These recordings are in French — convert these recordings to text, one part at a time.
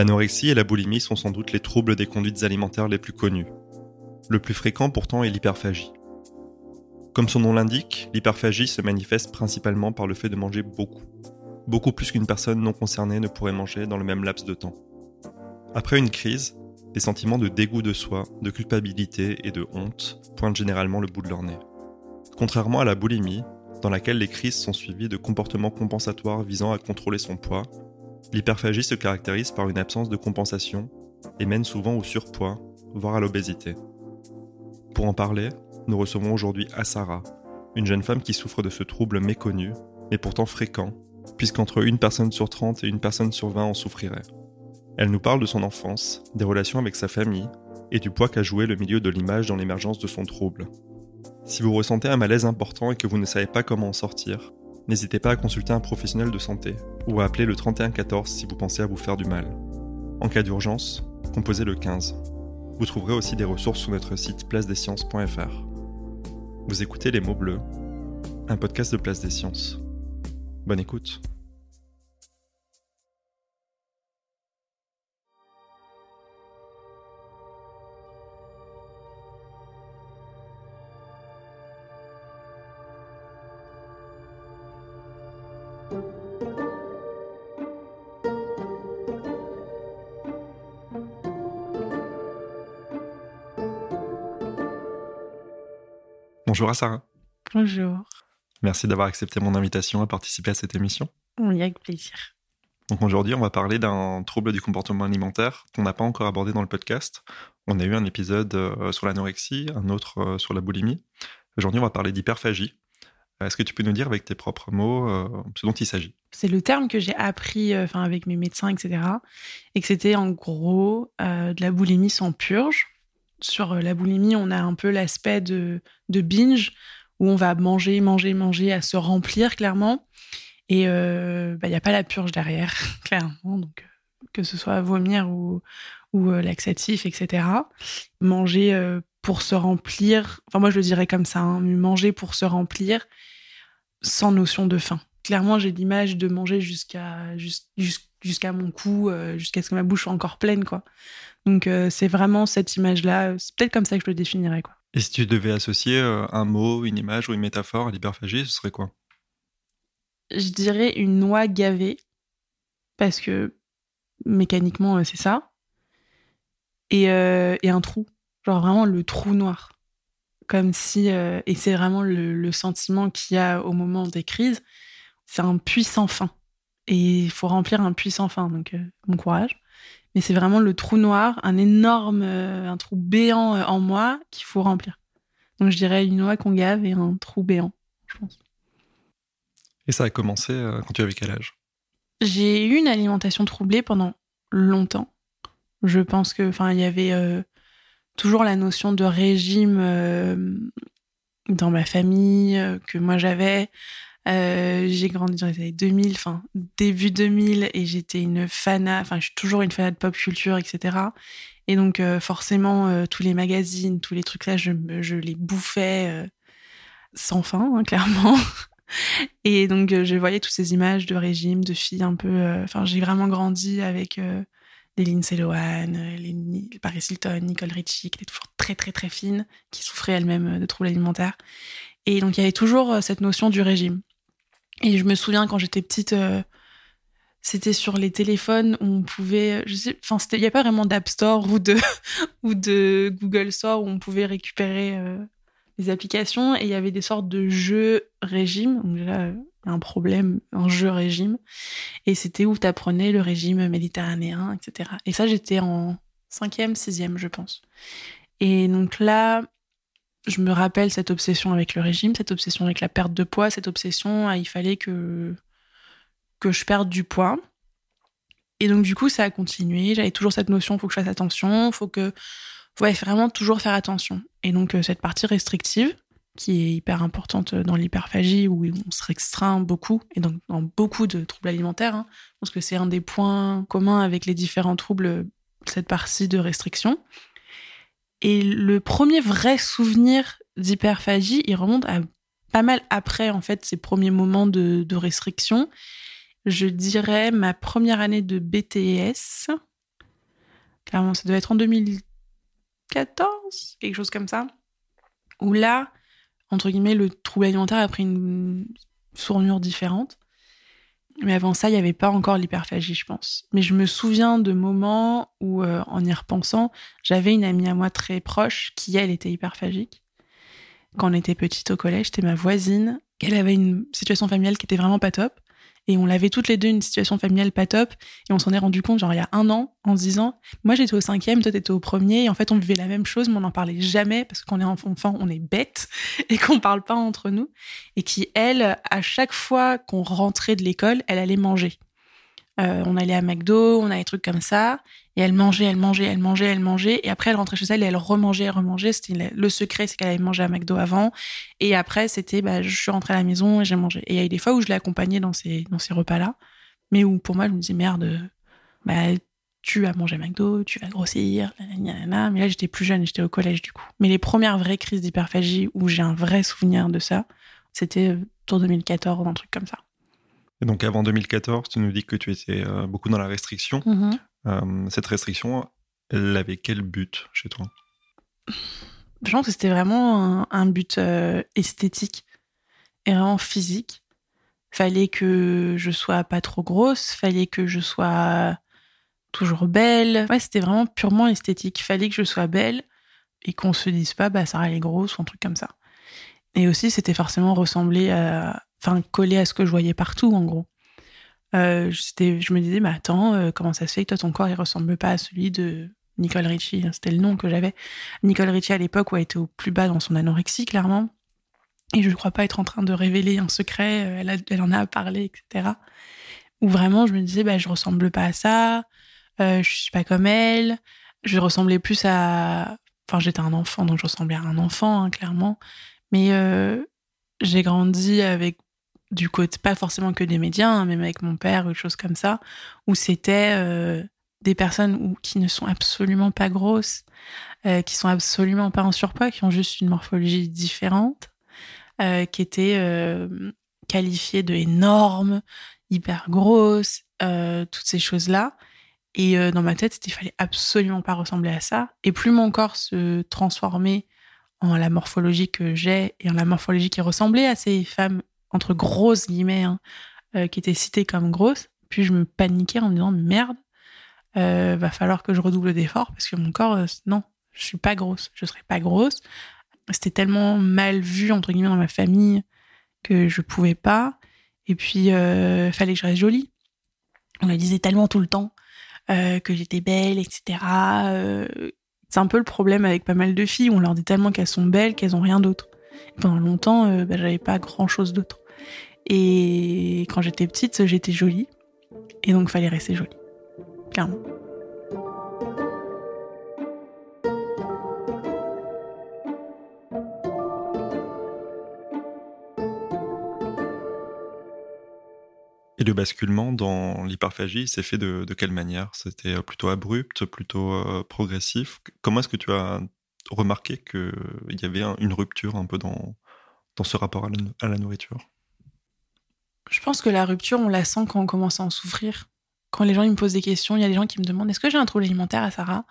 L'anorexie et la boulimie sont sans doute les troubles des conduites alimentaires les plus connus. Le plus fréquent pourtant est l'hyperphagie. Comme son nom l'indique, l'hyperphagie se manifeste principalement par le fait de manger beaucoup. Beaucoup plus qu'une personne non concernée ne pourrait manger dans le même laps de temps. Après une crise, des sentiments de dégoût de soi, de culpabilité et de honte pointent généralement le bout de leur nez. Contrairement à la boulimie, dans laquelle les crises sont suivies de comportements compensatoires visant à contrôler son poids, L'hyperphagie se caractérise par une absence de compensation et mène souvent au surpoids, voire à l'obésité. Pour en parler, nous recevons aujourd'hui Asara, une jeune femme qui souffre de ce trouble méconnu, mais pourtant fréquent, puisqu'entre une personne sur 30 et une personne sur 20 en souffrirait. Elle nous parle de son enfance, des relations avec sa famille, et du poids qu'a joué le milieu de l'image dans l'émergence de son trouble. Si vous ressentez un malaise important et que vous ne savez pas comment en sortir, n'hésitez pas à consulter un professionnel de santé ou à appeler le 3114 si vous pensez à vous faire du mal. En cas d'urgence, composez le 15. Vous trouverez aussi des ressources sur notre site placedesciences.fr. Vous écoutez Les mots bleus, un podcast de Place des Sciences. Bonne écoute. Bonjour à Sarah. Bonjour. Merci d'avoir accepté mon invitation à participer à cette émission. Oui, avec plaisir. Donc aujourd'hui, on va parler d'un trouble du comportement alimentaire qu'on n'a pas encore abordé dans le podcast. On a eu un épisode euh, sur l'anorexie, un autre euh, sur la boulimie. Aujourd'hui, on va parler d'hyperphagie. Est-ce que tu peux nous dire avec tes propres mots euh, ce dont il s'agit? C'est le terme que j'ai appris enfin avec mes médecins, etc. Et que c'était en gros de la boulimie sans purge sur euh, la boulimie, on a un peu l'aspect de, binge où on va manger, manger, manger à se remplir clairement. Et il euh, n'y bah, a pas la purge derrière, clairement. Donc, euh, que ce soit vomir ou, ou laxatif, etc. Manger pour se remplir, enfin moi je le dirais comme ça, hein, manger pour se remplir sans notion de faim. Clairement, j'ai l'image de manger jusqu'à jusqu'à mon cou, jusqu'à ce que ma bouche soit encore pleine, quoi. Donc euh, c'est vraiment cette image-là, c'est peut-être comme ça que je le définirais. Quoi. Et si tu devais associer euh, un mot, une image ou une métaphore à l'hyperphagie, ce serait quoi? Je dirais une noix gavée, parce que mécaniquement euh, c'est ça, et, un trou, genre vraiment le trou noir. Comme si, et c'est vraiment le, sentiment qu'il y a au moment des crises, c'est un puissant fin. Et il faut remplir un puissant fin, donc bon courage mais c'est vraiment le trou noir, un énorme, euh, un trou béant euh, en moi qu'il faut remplir. Donc je dirais une noix qu'on gave et un trou béant, je pense. Et ça a commencé euh, quand tu avais quel âge? J'ai eu une alimentation troublée pendant longtemps. Je pense que, enfin, il y avait toujours la notion de régime dans ma famille que moi j'avais. Euh, j'ai grandi dans les années 2000, enfin début 2000, et j'étais une fana, enfin je suis toujours une fan de pop culture, etc. Et donc euh, forcément, euh, tous les magazines, tous les trucs là, je, je les bouffais sans fin, hein, clairement. et donc je voyais toutes ces images de régime, de filles un peu... Enfin j'ai vraiment grandi avec les Lindsay Lohan, les Paris Hilton, Nicole Richie, qui étaient toujours très très très fines, qui souffraient elles-mêmes de troubles alimentaires. Et donc il y avait toujours cette notion du régime. Et je me souviens quand j'étais petite, euh, c'était sur les téléphones où on pouvait, enfin, il n'y a pas vraiment d'App Store ou de, Google Store où on pouvait récupérer euh, des applications et il y avait des sortes de jeux régime. Donc déjà, un problème, un jeu régime. Et c'était où tu apprenais le régime méditerranéen, etc. Et ça, j'étais en cinquième, sixième, je pense. Et donc là, je me rappelle cette obsession avec le régime, cette obsession avec la perte de poids, cette obsession, ah, il fallait que, que je perde du poids. Et donc, du coup, ça a continué. J'avais toujours cette notion, faut que je fasse attention, faut que, faut vraiment toujours faire attention. Et donc, euh, cette partie restrictive, qui est hyper importante dans l'hyperphagie, où on se restreint beaucoup, et donc dans beaucoup de troubles alimentaires, hein, parce que c'est un des points communs avec les différents troubles, cette partie de restriction. Et le premier vrai souvenir d'hyperphagie, il remonte à pas mal après, en fait, ces premiers moments de, restriction. Je dirais ma première année de BTS. Clairement, ça devait être en 2014, quelque chose comme ça. Où là, entre guillemets, le trouble alimentaire a pris une sournure différente. Mais avant ça, il n'y avait pas encore l'hyperphagie, je pense. Mais je me souviens de moments où, euh, en y repensant, j'avais une amie à moi très proche qui, elle, était hyperphagique. Quand on était petite au collège, c'était ma voisine. Elle avait une situation familiale qui était vraiment pas top. Et on l'avait toutes les deux une situation familiale pas top. Et on s'en est rendu compte, genre, il y a un an, en se disant, moi j'étais au cinquième, toi t'étais au premier. Et en fait, on vivait la même chose, mais on n'en parlait jamais parce qu'on est enfant, on est bête et qu'on parle pas entre nous. Et qui, elle, à chaque fois qu'on rentrait de l'école, elle allait manger. Euh, on allait à McDo, on a des trucs comme ça. Et elle mangeait, elle mangeait, elle mangeait, elle mangeait. Et après, elle rentrait chez elle et elle remangeait, elle remangeait. Le secret, c'est qu'elle avait mangé à McDo avant. Et après, c'était, bah, je suis rentrée à la maison et j'ai mangé. Et il y a eu des fois où je l'ai accompagnée dans ces, dans ces repas-là. Mais où pour moi, je me disais, merde, bah, tu vas manger à McDo, tu vas grossir, nanana. Mais là, j'étais plus jeune, j'étais au collège du coup. Mais les premières vraies crises d'hyperphagie où j'ai un vrai souvenir de ça, c'était autour 2014, un truc comme ça. Et donc avant 2014, tu nous dis que tu étais euh, beaucoup dans la restriction. Mm-hmm. Euh, cette restriction, elle avait quel but chez toi? Je pense que c'était vraiment un, but euh, esthétique et vraiment physique. Fallait que je sois pas trop grosse, fallait que je sois toujours belle. Ouais, c'était vraiment purement esthétique. Fallait que je sois belle et qu'on se dise pas, bah, Sarah, elle est grosse ou un truc comme ça. Et aussi, c'était forcément ressembler à, enfin, coller à ce que je voyais partout, en gros. Euh, je me disais, mais attends, euh, comment ça se fait que toi, ton corps, il ressemble pas à celui de Nicole Richie C'était le nom que j'avais. Nicole Richie, à l'époque, où elle était au plus bas dans son anorexie, clairement. Et je ne crois pas être en train de révéler un secret. Euh, elle, elle en a parlé, etc. Où vraiment, je me disais, bah, je ressemble pas à ça. Euh, je suis pas comme elle. Je ressemblais plus à. Enfin, j'étais un enfant, donc je ressemblais à un enfant, hein, clairement. Mais euh, j'ai grandi avec du côté, pas forcément que des médias, hein, même avec mon père ou des choses comme ça, où c'était euh, des personnes qui ne sont absolument pas grosses, euh, qui sont absolument pas en surpoids, qui ont juste une morphologie différente, euh, qui étaient euh, qualifiées de énormes, hyper grosses, euh, toutes ces choses-là. Et euh, dans ma tête, il fallait absolument pas ressembler à ça. Et plus mon corps se transformait en la morphologie que j'ai et en la morphologie qui ressemblait à ces femmes entre grosses guillemets, hein, euh, qui étaient citées comme grosses. Puis je me paniquais en me disant merde, euh, va falloir que je redouble d'efforts parce que mon corps, euh, non, je suis pas grosse, je serais pas grosse. C'était tellement mal vu entre guillemets dans ma famille que je pouvais pas. Et puis fallait que je reste jolie. On me disait tellement tout le temps que j'étais belle, etc. c'est un peu le problème avec pas mal de filles. On leur dit tellement qu'elles sont belles qu'elles ont rien d'autre. Pendant longtemps, bah, j'avais pas grand chose d'autre. Et quand j'étais petite, j'étais jolie. Et donc, fallait rester jolie. Clairement. Et le basculement dans l'hyperphagie s'est fait de, quelle manière? C'était plutôt abrupt, plutôt euh, progressif? Comment est-ce que tu as remarqué qu'il y avait un, une rupture un peu dans, dans ce rapport à la nourriture? Je pense que la rupture, on la sent quand on commence à en souffrir. Quand les gens me posent des questions, il y a des gens qui me demandent est-ce que j'ai un trouble alimentaire à Sarah?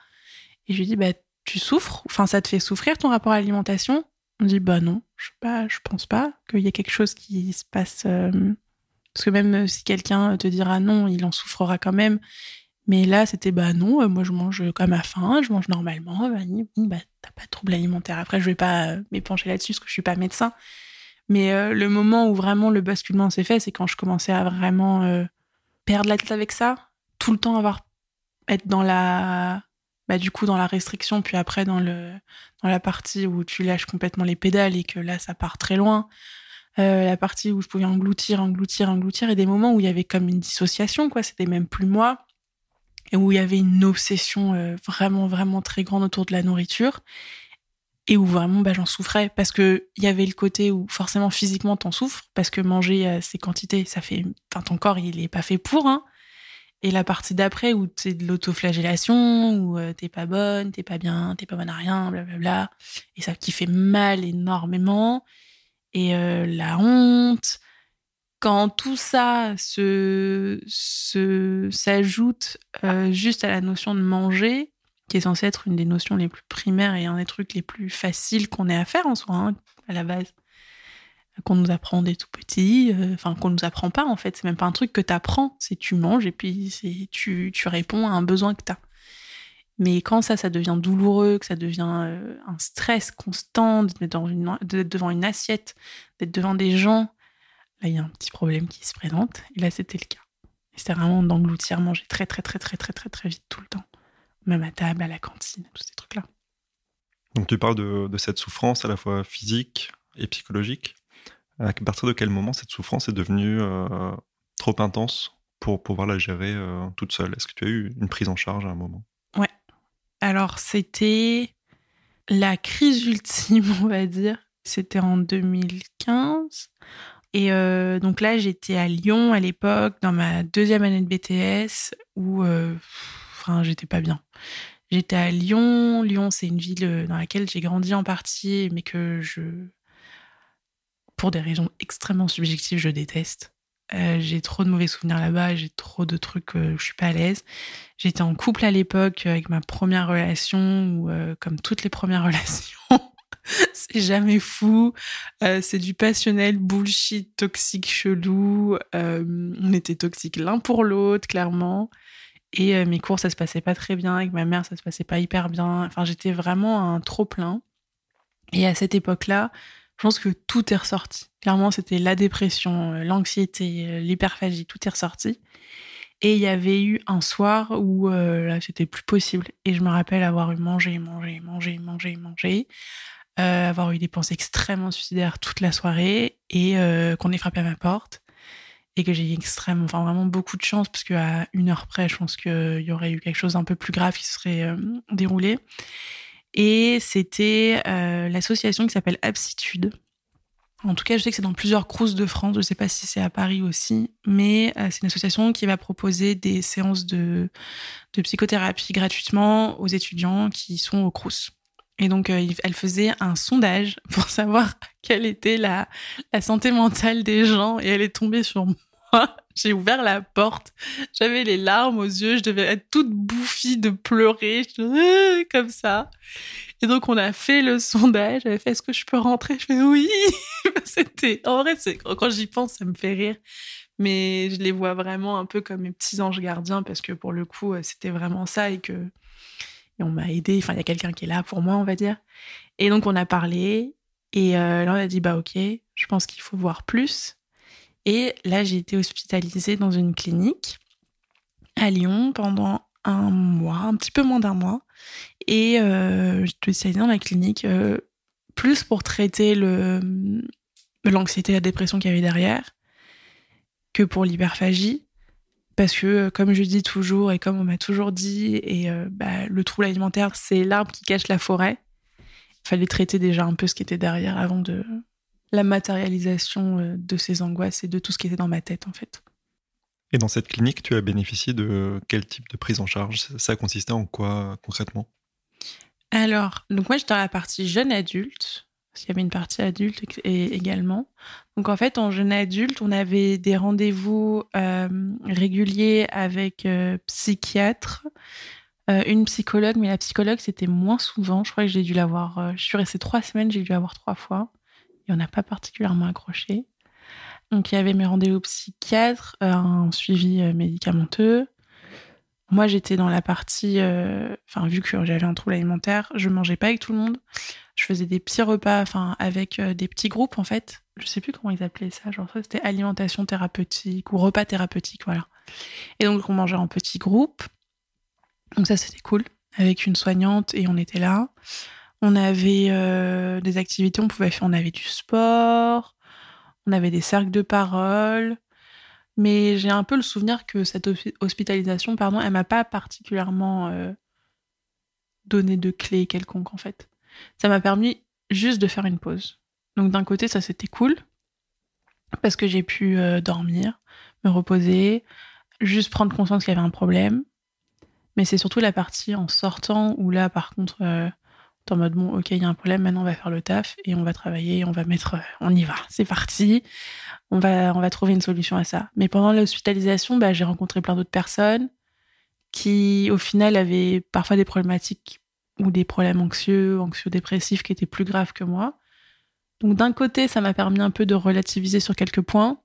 Et je lui dis bah tu souffres, enfin ça te fait souffrir ton rapport à l'alimentation? On dit bah non, je sais pas, je pense pas qu'il y ait quelque chose qui se passe. Euh... Parce que même si quelqu'un te dira non, il en souffrera quand même. Mais là, c'était bah non, moi je mange comme à faim, je mange normalement. Bah, bah t'as pas de trouble alimentaire. Après, je vais pas m'épancher là-dessus parce que je suis pas médecin. Mais le moment où vraiment le basculement s'est fait, c'est quand je commençais à vraiment perdre la tête avec ça, tout le temps avoir être dans la bah, du coup dans la restriction puis après dans le dans la partie où tu lâches complètement les pédales et que là ça part très loin. Euh, la partie où je pouvais engloutir engloutir engloutir et des moments où il y avait comme une dissociation quoi. C'était même plus moi et où il y avait une obsession euh, vraiment vraiment très grande autour de la nourriture et où vraiment bah, j'en souffrais parce que il y avait le côté où forcément physiquement t'en souffres parce que manger ces quantités ça fait enfin ton corps il est pas fait pour hein et la partie d'après où c'est de l'autoflagellation, où euh, t'es pas bonne, t'es pas bien, t'es pas bonne à rien, blablabla. Et ça qui fait mal énormément. Et euh, la honte. Quand tout ça se s'ajoute euh, juste à la notion de manger, qui est censée être une des notions les plus primaires et un des trucs les plus faciles qu'on ait à faire en soi, hein, à la base qu'on nous apprend dès tout petit, euh, enfin qu'on nous apprend pas en fait, c'est même pas un truc que tu apprends, c'est tu manges et puis c'est tu, tu réponds à un besoin que tu as. Mais quand ça, ça devient douloureux, que ça devient euh, un stress constant d'être devant une assiette, d'être devant des gens, là il y a un petit problème qui se présente. Et là c'était le cas. C'était vraiment d'engloutir, manger très très très très très très très vite tout le temps, même à table, à la cantine, tous ces trucs là. Donc tu parles de, de cette souffrance à la fois physique et psychologique. À partir de quel moment cette souffrance est devenue euh, trop intense pour pouvoir la gérer euh, toute seule? Est-ce que tu as eu une prise en charge à un moment? Ouais. Alors, c'était la crise ultime, on va dire. C'était en 2015. Et euh, donc là, j'étais à Lyon à l'époque, dans ma deuxième année de BTS, où enfin, j'étais pas bien. J'étais à Lyon. Lyon, c'est une ville dans laquelle j'ai grandi en partie, mais que je pour des raisons extrêmement subjectives, je déteste. Euh, j'ai trop de mauvais souvenirs là-bas, j'ai trop de trucs, euh, je suis pas à l'aise. J'étais en couple à l'époque avec ma première relation, où, euh, comme toutes les premières relations, c'est jamais fou, c'est du passionnel, bullshit, toxique, chelou. on était toxiques l'un pour l'autre, clairement. Et mes cours, ça se passait pas très bien. Avec ma mère, ça se passait pas hyper bien. Enfin, j'étais vraiment un trop plein. Et à cette époque-là, je pense que tout est ressorti. Clairement, c'était la dépression, euh, l'anxiété, euh, l'hyperphagie, tout est ressorti. Et il y avait eu un soir où euh, là, c'était plus possible. Et je me rappelle avoir eu mangé, mangé, mangé, mangé, mangé, avoir eu des pensées extrêmement suicidaires toute la soirée et qu'on ait frappé à ma porte et que j'ai eu extrêmement, enfin vraiment beaucoup de chance parce qu'à une heure près, je pense qu'il y aurait eu quelque chose d'un peu plus grave qui se serait déroulé. Et c'était euh, l'association qui s'appelle Aptitude. En tout cas, je sais que c'est dans plusieurs crousses de France. Je ne sais pas si c'est à Paris aussi, mais euh, c'est une association qui va proposer des séances de, de psychothérapie gratuitement aux étudiants qui sont au crous. Et donc, euh, elle faisait un sondage pour savoir quelle était la, la santé mentale des gens, et elle est tombée sur moi. J'ai ouvert la porte, j'avais les larmes aux yeux, je devais être toute bouffie de pleurer, euh, comme ça. Et donc on a fait le sondage, j'avais fait est-ce que je peux rentrer? Je fais oui. C'était en vrai, quand j'y pense, ça me fait rire. Mais je les vois vraiment un peu comme mes petits anges gardiens parce que pour le coup, euh, c'était vraiment ça et que et on m'a aidé. Il y a quelqu'un qui est là pour moi, on va dire. Et donc on a parlé et euh, là on a dit bah ok, je pense qu'il faut voir plus. Et là, j'ai été hospitalisée dans une clinique à Lyon pendant un mois, un petit peu moins d'un mois. Et euh, j'étais hospitalisée dans la clinique euh, plus pour traiter l'anxiété la dépression qu'il y avait derrière que pour l'hyperphagie. Parce que, euh, comme je dis toujours et comme on m'a toujours dit, et bah, le trouble alimentaire, c'est l'arbre qui cache la forêt. Il fallait traiter déjà un peu ce qui était derrière avant de, la matérialisation euh, de ces angoisses et de tout ce qui était dans ma tête en fait. Et dans cette clinique, tu as bénéficié de quel type de prise en charge? Ça consistait en quoi concrètement? Alors, donc moi j'étais dans la partie jeune adulte, parce qu'il y avait une partie adulte également. Donc en fait, en jeune adulte, on avait des rendez-vous euh, réguliers avec euh, psychiatre, une psychologue, mais la psychologue c'était moins souvent. Je crois que j'ai dû l'avoir, je suis restée trois semaines, j'ai dû l'avoir trois fois et on n'a pas particulièrement accroché. Donc il y avait mes rendez-vous psychiatres, un suivi euh, médicamenteux, moi, j'étais dans la partie. euh, vu que j'avais un trouble alimentaire, je mangeais pas avec tout le monde. Je faisais des petits repas, enfin, avec euh, des petits groupes, en fait. Je sais plus comment ils appelaient ça. Genre, c'était alimentation thérapeutique ou repas thérapeutique, voilà. Et donc, on mangeait en petits groupes. Donc, ça, c'était cool. Avec une soignante et on était là. On avait euh, des activités, on pouvait faire. On avait du sport. On avait des cercles de parole. Mais j'ai un peu le souvenir que cette hospi- hospitalisation, pardon, elle m'a pas particulièrement euh, donné de clés quelconques en fait. Ça m'a permis juste de faire une pause. Donc d'un côté, ça c'était cool parce que j'ai pu euh, dormir, me reposer, juste prendre conscience qu'il y avait un problème. Mais c'est surtout la partie en sortant où là, par contre, euh, en mode bon, ok, il y a un problème, maintenant on va faire le taf et on va travailler, on va mettre, euh, on y va, c'est parti on va, on va trouver une solution à ça. Mais pendant l'hospitalisation, bah, j'ai rencontré plein d'autres personnes qui, au final, avaient parfois des problématiques ou des problèmes anxieux, anxio-dépressifs qui étaient plus graves que moi. Donc d'un côté, ça m'a permis un peu de relativiser sur quelques points.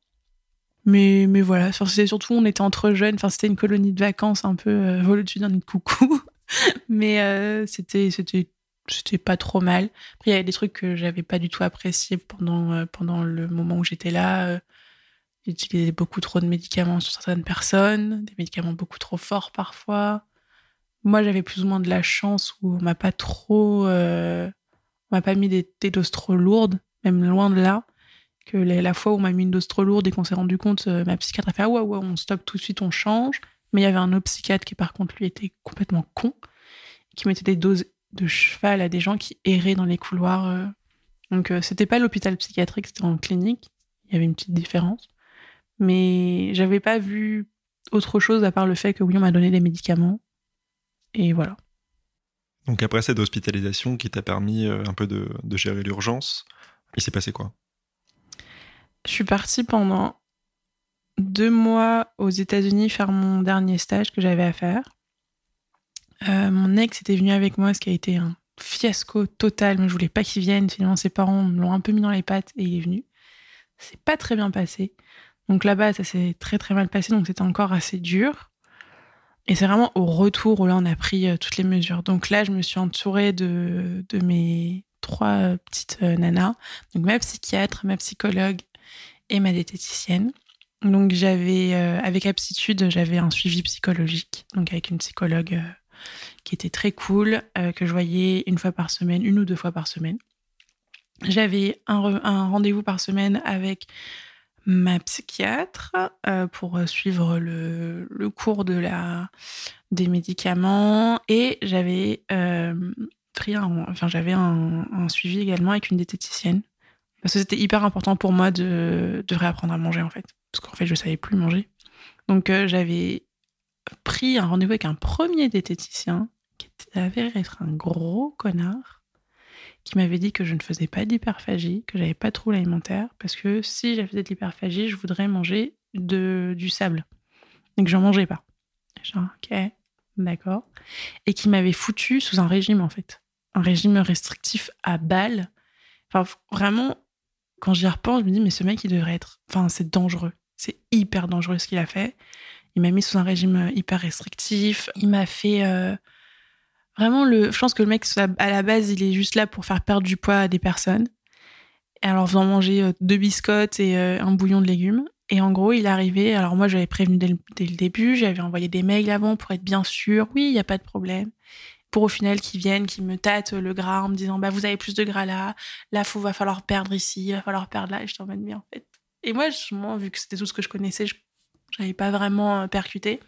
Mais, mais voilà, c'était surtout, on était entre jeunes, enfin, c'était une colonie de vacances un peu euh, vol au-dessus d'un nid de coucou. mais euh, c'était, c'était, c'était pas trop mal. Après, il y avait des trucs que j'avais pas du tout appréciés pendant, euh, pendant le moment où j'étais là. Euh, J'utilisais beaucoup trop de médicaments sur certaines personnes, des médicaments beaucoup trop forts parfois. Moi, j'avais plus ou moins de la chance où on m'a pas trop, euh, on m'a pas mis des, doses trop lourdes, même loin de là. Que la, fois où on m'a mis une dose trop lourde et qu'on s'est rendu compte, euh, ma psychiatre a fait ah ouais ouais, on stoppe tout de suite, on change. Mais il y avait un autre psychiatre qui par contre lui était complètement con, qui mettait des doses de cheval à des gens qui erraient dans les couloirs. euh. Donc euh, c'était pas l'hôpital psychiatrique, c'était en clinique. Il y avait une petite différence. Mais j'avais pas vu autre chose à part le fait que oui, on m'a donné des médicaments. Et voilà. Donc après cette hospitalisation qui t'a permis euh, un peu de, de gérer l'urgence, il s'est passé quoi? Je suis partie pendant deux mois aux États-Unis faire mon dernier stage que j'avais à faire. Euh, mon ex était venu avec moi, ce qui a été un fiasco total, mais je voulais pas qu'il vienne. Finalement, ses parents me l'ont un peu mis dans les pattes et il est venu. C'est pas très bien passé. Donc là-bas, ça s'est très très mal passé, donc c'était encore assez dur. Et c'est vraiment au retour où là, on a pris euh, toutes les mesures. Donc là, je me suis entourée de, de mes trois euh, petites nanas. Donc ma psychiatre, ma psychologue et ma diététicienne. Donc j'avais, avec aptitude, j'avais un suivi psychologique, donc avec une psychologue qui était très cool, euh, que je voyais une fois par semaine, une ou deux fois par semaine. J'avais un, re- un rendez-vous par semaine avec ma psychiatre euh, pour euh, suivre le, cours de la, des médicaments et j'avais euh, un, enfin, j'avais un, suivi également avec une diététicienne. Parce que c'était hyper important pour moi de, de réapprendre à manger en fait. Parce qu'en fait je savais plus manger. Donc j'avais pris un rendez-vous avec un premier diététicien qui avéré être un gros connard qui m'avait dit que je ne faisais pas d'hyperphagie, que j'avais pas de trouble parce que si j'avais de l'hyperphagie, je voudrais manger de, du sable. Et que j'en mangeais pas. Genre, ok, d'accord. Et qui m'avait foutu sous un régime, en fait. Un régime restrictif à balle. Enfin, vraiment, quand j'y repense, je me dis, mais ce mec, il devrait être. Enfin, c'est dangereux. C'est hyper dangereux ce qu'il a fait. Il m'a mis sous un régime hyper restrictif. Il m'a fait. euh, Vraiment, le, je pense que le mec, à la base, il est juste là pour faire perdre du poids à des personnes. Et alors, faisant manger euh, deux biscottes et euh, un bouillon de légumes. Et en gros, il est arrivé. Alors, moi, j'avais prévenu dès le, début. J'avais envoyé des mails avant pour être bien sûr. Oui, il n'y a pas de problème. Pour au final qu'ils viennent, qu'ils me tâtent le gras en me disant Bah, vous avez plus de gras là. Là, il va falloir perdre ici. Il va falloir perdre là. Et je t'en mode, mais en fait. Et moi, moi, vu que c'était tout ce que je connaissais, je n'avais pas vraiment euh, percuté.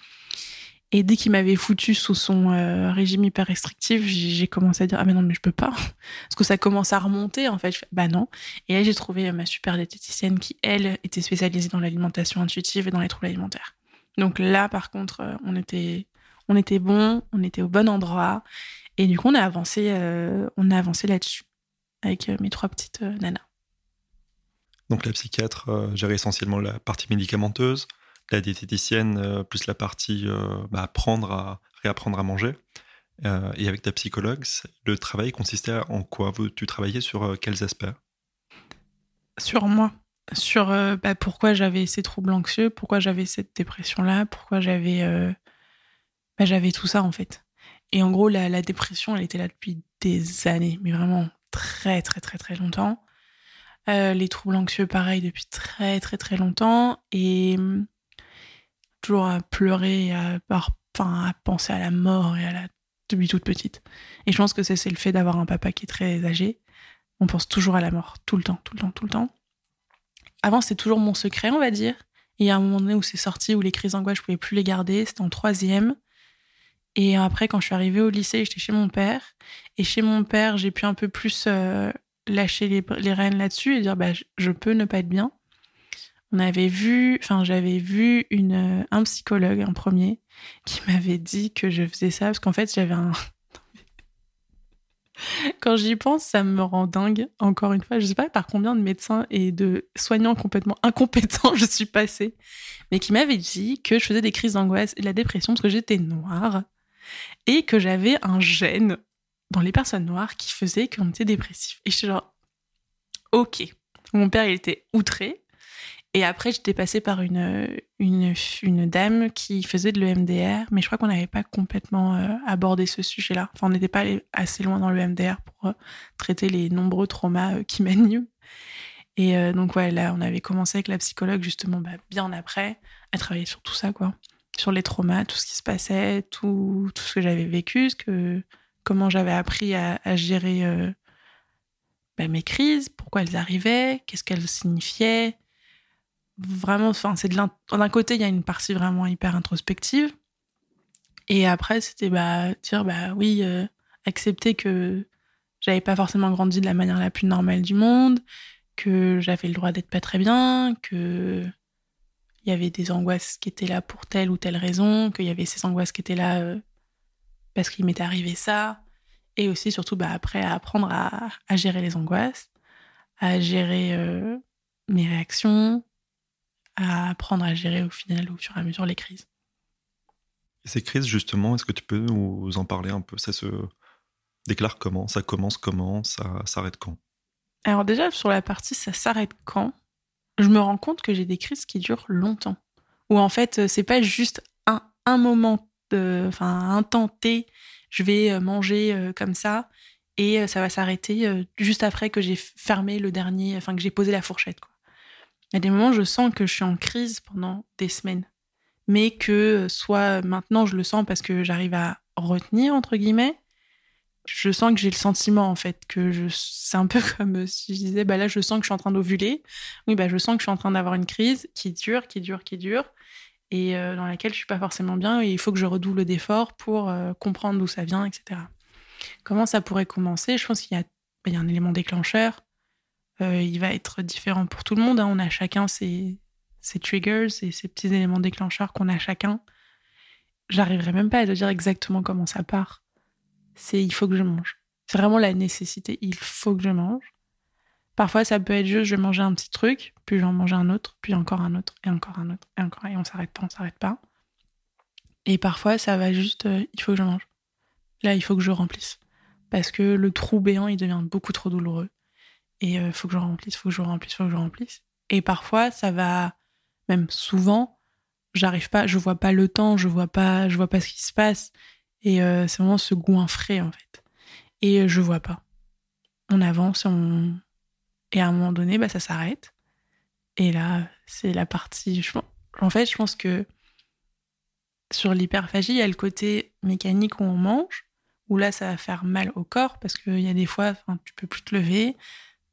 Et dès qu'il m'avait foutu sous son euh, régime hyper restrictif, j'ai commencé à dire ah mais non mais je peux pas parce que ça commence à remonter en fait. Je fais, bah non. Et là j'ai trouvé euh, ma super diététicienne qui elle était spécialisée dans l'alimentation intuitive et dans les troubles alimentaires. Donc là par contre on était on était bon, on était au bon endroit et du coup on a avancé avancé là-dessus avec mes trois petites nanas. Donc la psychiatre gère essentiellement la partie médicamenteuse, la diététicienne euh, plus la partie euh, bah, apprendre à réapprendre à manger. Euh, et avec ta psychologue, le travail consistait en quoi Tu travaillais sur quels aspects? Sur moi, sur bah, pourquoi j'avais ces troubles anxieux, pourquoi j'avais cette dépression-là, pourquoi j'avais bah, j'avais tout ça en fait. Et en gros, la, dépression, elle était là depuis des années, mais vraiment très très très très longtemps. Les troubles anxieux, pareil, depuis très très très longtemps. Et hum, toujours à pleurer, à, à penser à la mort et à la depuis toute petite. Et je pense que c'est le fait d'avoir un papa qui est très âgé. On pense toujours à la mort, tout le temps, tout le temps, tout le temps. Avant, c'était toujours mon secret, on va dire. Il y a un moment donné où c'est sorti, où les crises d'angoisse, je pouvais plus les garder. C'était en troisième. Et après, quand je suis arrivée au lycée, j'étais chez mon père. Et chez mon père, j'ai pu un peu plus euh, lâcher les, les rênes là-dessus et dire bah, je peux ne pas être bien. On avait vu, enfin, j'avais vu une, un psychologue, un premier, qui m'avait dit que je faisais ça parce qu'en fait, j'avais un. Quand j'y pense, ça me rend dingue. Encore une fois, je sais pas par combien de médecins et de soignants complètement incompétents je suis passée, mais qui m'avait dit que je faisais des crises d'angoisse et de la dépression parce que j'étais noire et que j'avais un gène dans les personnes noires qui faisait qu'on était dépressif. Et j'étais genre, ok. Mon père, il était outré. Et après, j'étais passée par une, une, dame qui faisait de l'EMDR, mais je crois qu'on n'avait pas complètement euh, abordé ce sujet-là. Enfin, on n'était pas allé assez loin dans l'EMDR pour euh, traiter les nombreux traumas euh, qui m'animent. Et donc, ouais, là, on avait commencé avec la psychologue, justement, bah, bien après, à travailler sur tout ça, quoi. Sur les traumas, tout ce qui se passait, tout, tout ce que j'avais vécu, que, comment j'avais appris à, à gérer bah, mes crises, pourquoi elles arrivaient, qu'est-ce qu'elles signifiaient vraiment, enfin, c'est de d'un côté, il y a une partie vraiment hyper introspective. Et après, c'était bah, dire, bah oui, euh, accepter que j'avais pas forcément grandi de la manière la plus normale du monde, que j'avais le droit d'être pas très bien, que il y avait des angoisses qui étaient là pour telle ou telle raison, qu'il y avait ces angoisses qui étaient là euh, parce qu'il m'était arrivé ça. Et aussi, surtout, bah, après, apprendre à, à gérer les angoisses, à gérer euh, mes réactions, à apprendre à gérer au final, au fur et à mesure, les crises. Ces crises, justement, est-ce que tu peux nous en parler un peu? Ça se déclare comment? Ça commence comment? Ça s'arrête quand? Alors déjà, sur la partie ça s'arrête quand, je me rends compte que j'ai des crises qui durent longtemps. Ou en fait, c'est pas juste un, un moment, enfin un temps T, je vais euh, manger euh, comme ça, et euh, ça va s'arrêter juste après que j'ai fermé le dernier, enfin que j'ai posé la fourchette. Quoi. Il y a des moments, je sens que je suis en crise pendant des semaines. Mais que soit maintenant, je le sens parce que j'arrive à retenir, entre guillemets. Je sens que j'ai le sentiment, en fait, que je, c'est un peu comme si je disais, bah là, je sens que je suis en train d'ovuler. Oui, bah, je sens que je suis en train d'avoir une crise qui dure, qui dure, qui dure, et euh, dans laquelle je suis pas forcément bien, et il faut que je redouble d'efforts pour euh, comprendre d'où ça vient, etc. Comment ça pourrait commencer? Je pense qu'il y a, bah, y a un élément déclencheur euh, il va être différent pour tout le monde. Hein. On a chacun ses, triggers et ses petits éléments déclencheurs qu'on a chacun. J'arriverai même pas à te dire exactement comment ça part. C'est il faut que je mange. C'est vraiment la nécessité. Il faut que je mange. Parfois, ça peut être juste je vais manger un petit truc, puis j'en mange un autre, puis encore un autre, et encore un autre, et encore, et on s'arrête pas, on s'arrête pas. Et parfois, ça va juste euh, il faut que je mange. Là, il faut que je remplisse. Parce que le trou béant, il devient beaucoup trop douloureux et euh, faut que je remplisse, faut que je remplisse, faut que je remplisse. Et parfois, ça va, même souvent, j'arrive pas, je vois pas le temps, je vois pas, je vois pas ce qui se passe. Et euh, c'est vraiment ce goût frais, en fait. Et euh, je vois pas. On avance, et à un moment donné, bah, ça s'arrête. Et là, c'est la partie. En fait, je pense que sur l'hyperphagie, il y a le côté mécanique où on mange, où là, ça va faire mal au corps parce qu'il y a des fois, tu peux plus te lever,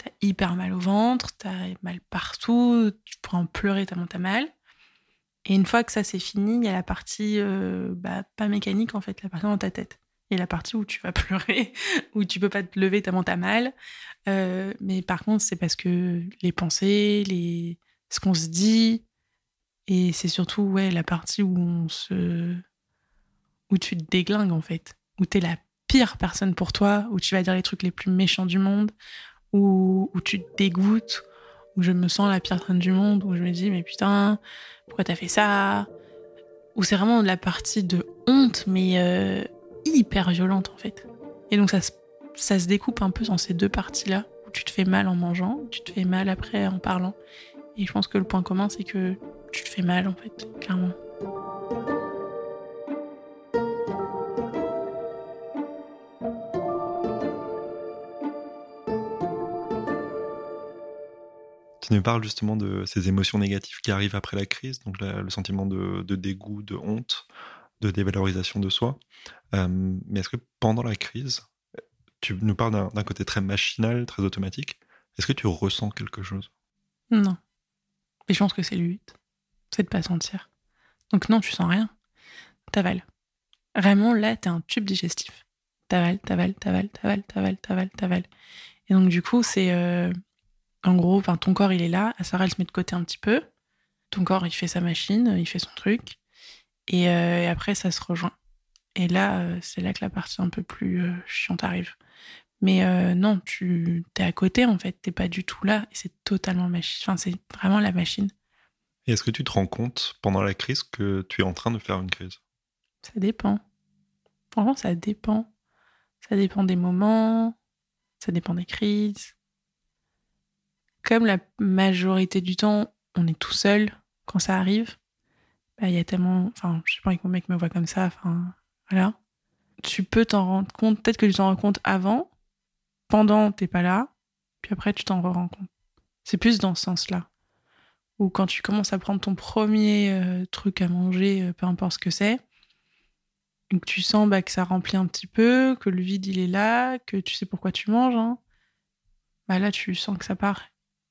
t'as hyper mal au ventre, t'as mal partout, tu pourrais en pleurer tellement t'as mal. Et une fois que ça c'est fini, il y a la partie euh, bah, pas mécanique en fait, la partie dans ta tête. Et la partie où tu vas pleurer, où tu peux pas te lever tellement t'as mal. Euh, mais par contre, c'est parce que les pensées, les... ce qu'on se dit, et c'est surtout ouais, la partie où on se. où tu te déglingues en fait, où t'es la pire personne pour toi, où tu vas dire les trucs les plus méchants du monde, où, tu te dégoûtes, où je me sens la pire traîne du monde, où je me dis mais putain, pourquoi t'as fait ça? Où c'est vraiment de la partie de honte, mais euh, hyper violente en fait. Et donc ça, ça se découpe un peu dans ces deux parties-là, où tu te fais mal en mangeant, où tu te fais mal après en parlant. Et je pense que le point commun, c'est que tu te fais mal en fait, clairement. Tu nous parles justement de ces émotions négatives qui arrivent après la crise, donc le sentiment de, dégoût, de honte, de dévalorisation de soi. Euh, mais est-ce que pendant la crise, tu nous parles d'un côté très machinal, très automatique, est-ce que tu ressens quelque chose? Non. Mais je pense que c'est le c'est de pas sentir. Donc non, tu sens rien. T'avales. Vraiment, là, t'es un tube digestif. T'avales, t'avales, t'avales, t'avales, t'avales, t'avales, t'avales. Et donc, du coup, c'est. Euh, en gros, ton corps, il est là. Sarah, elle se met de côté un petit peu. Ton corps, il fait sa machine, il fait son truc. Et, euh, après, ça se rejoint. Et là, euh, c'est là que la partie un peu plus chiante arrive. Mais non, tu es à côté, en fait. T'es pas du tout là. Et c'est totalement machine. Enfin, c'est vraiment la machine. Et est-ce que tu te rends compte pendant la crise que tu es en train de faire une crise? Ça dépend. Franchement, ça dépend. Ça dépend des moments, ça dépend des crises. Comme la majorité du temps, on est tout seul quand ça arrive, bah, il y a tellement. Enfin, je sais pas que mon mec me voit comme ça, enfin, voilà. Tu peux t'en rendre compte, peut-être que tu t'en rends compte avant, pendant, t'es pas là, puis après, tu t'en rends compte. C'est plus dans ce sens-là. Ou quand tu commences à prendre ton premier euh, truc à manger, euh, peu importe ce que c'est, donc tu sens bah, que ça remplit un petit peu, que le vide il est là, que tu sais pourquoi tu manges. Hein. Bah là tu sens que ça part.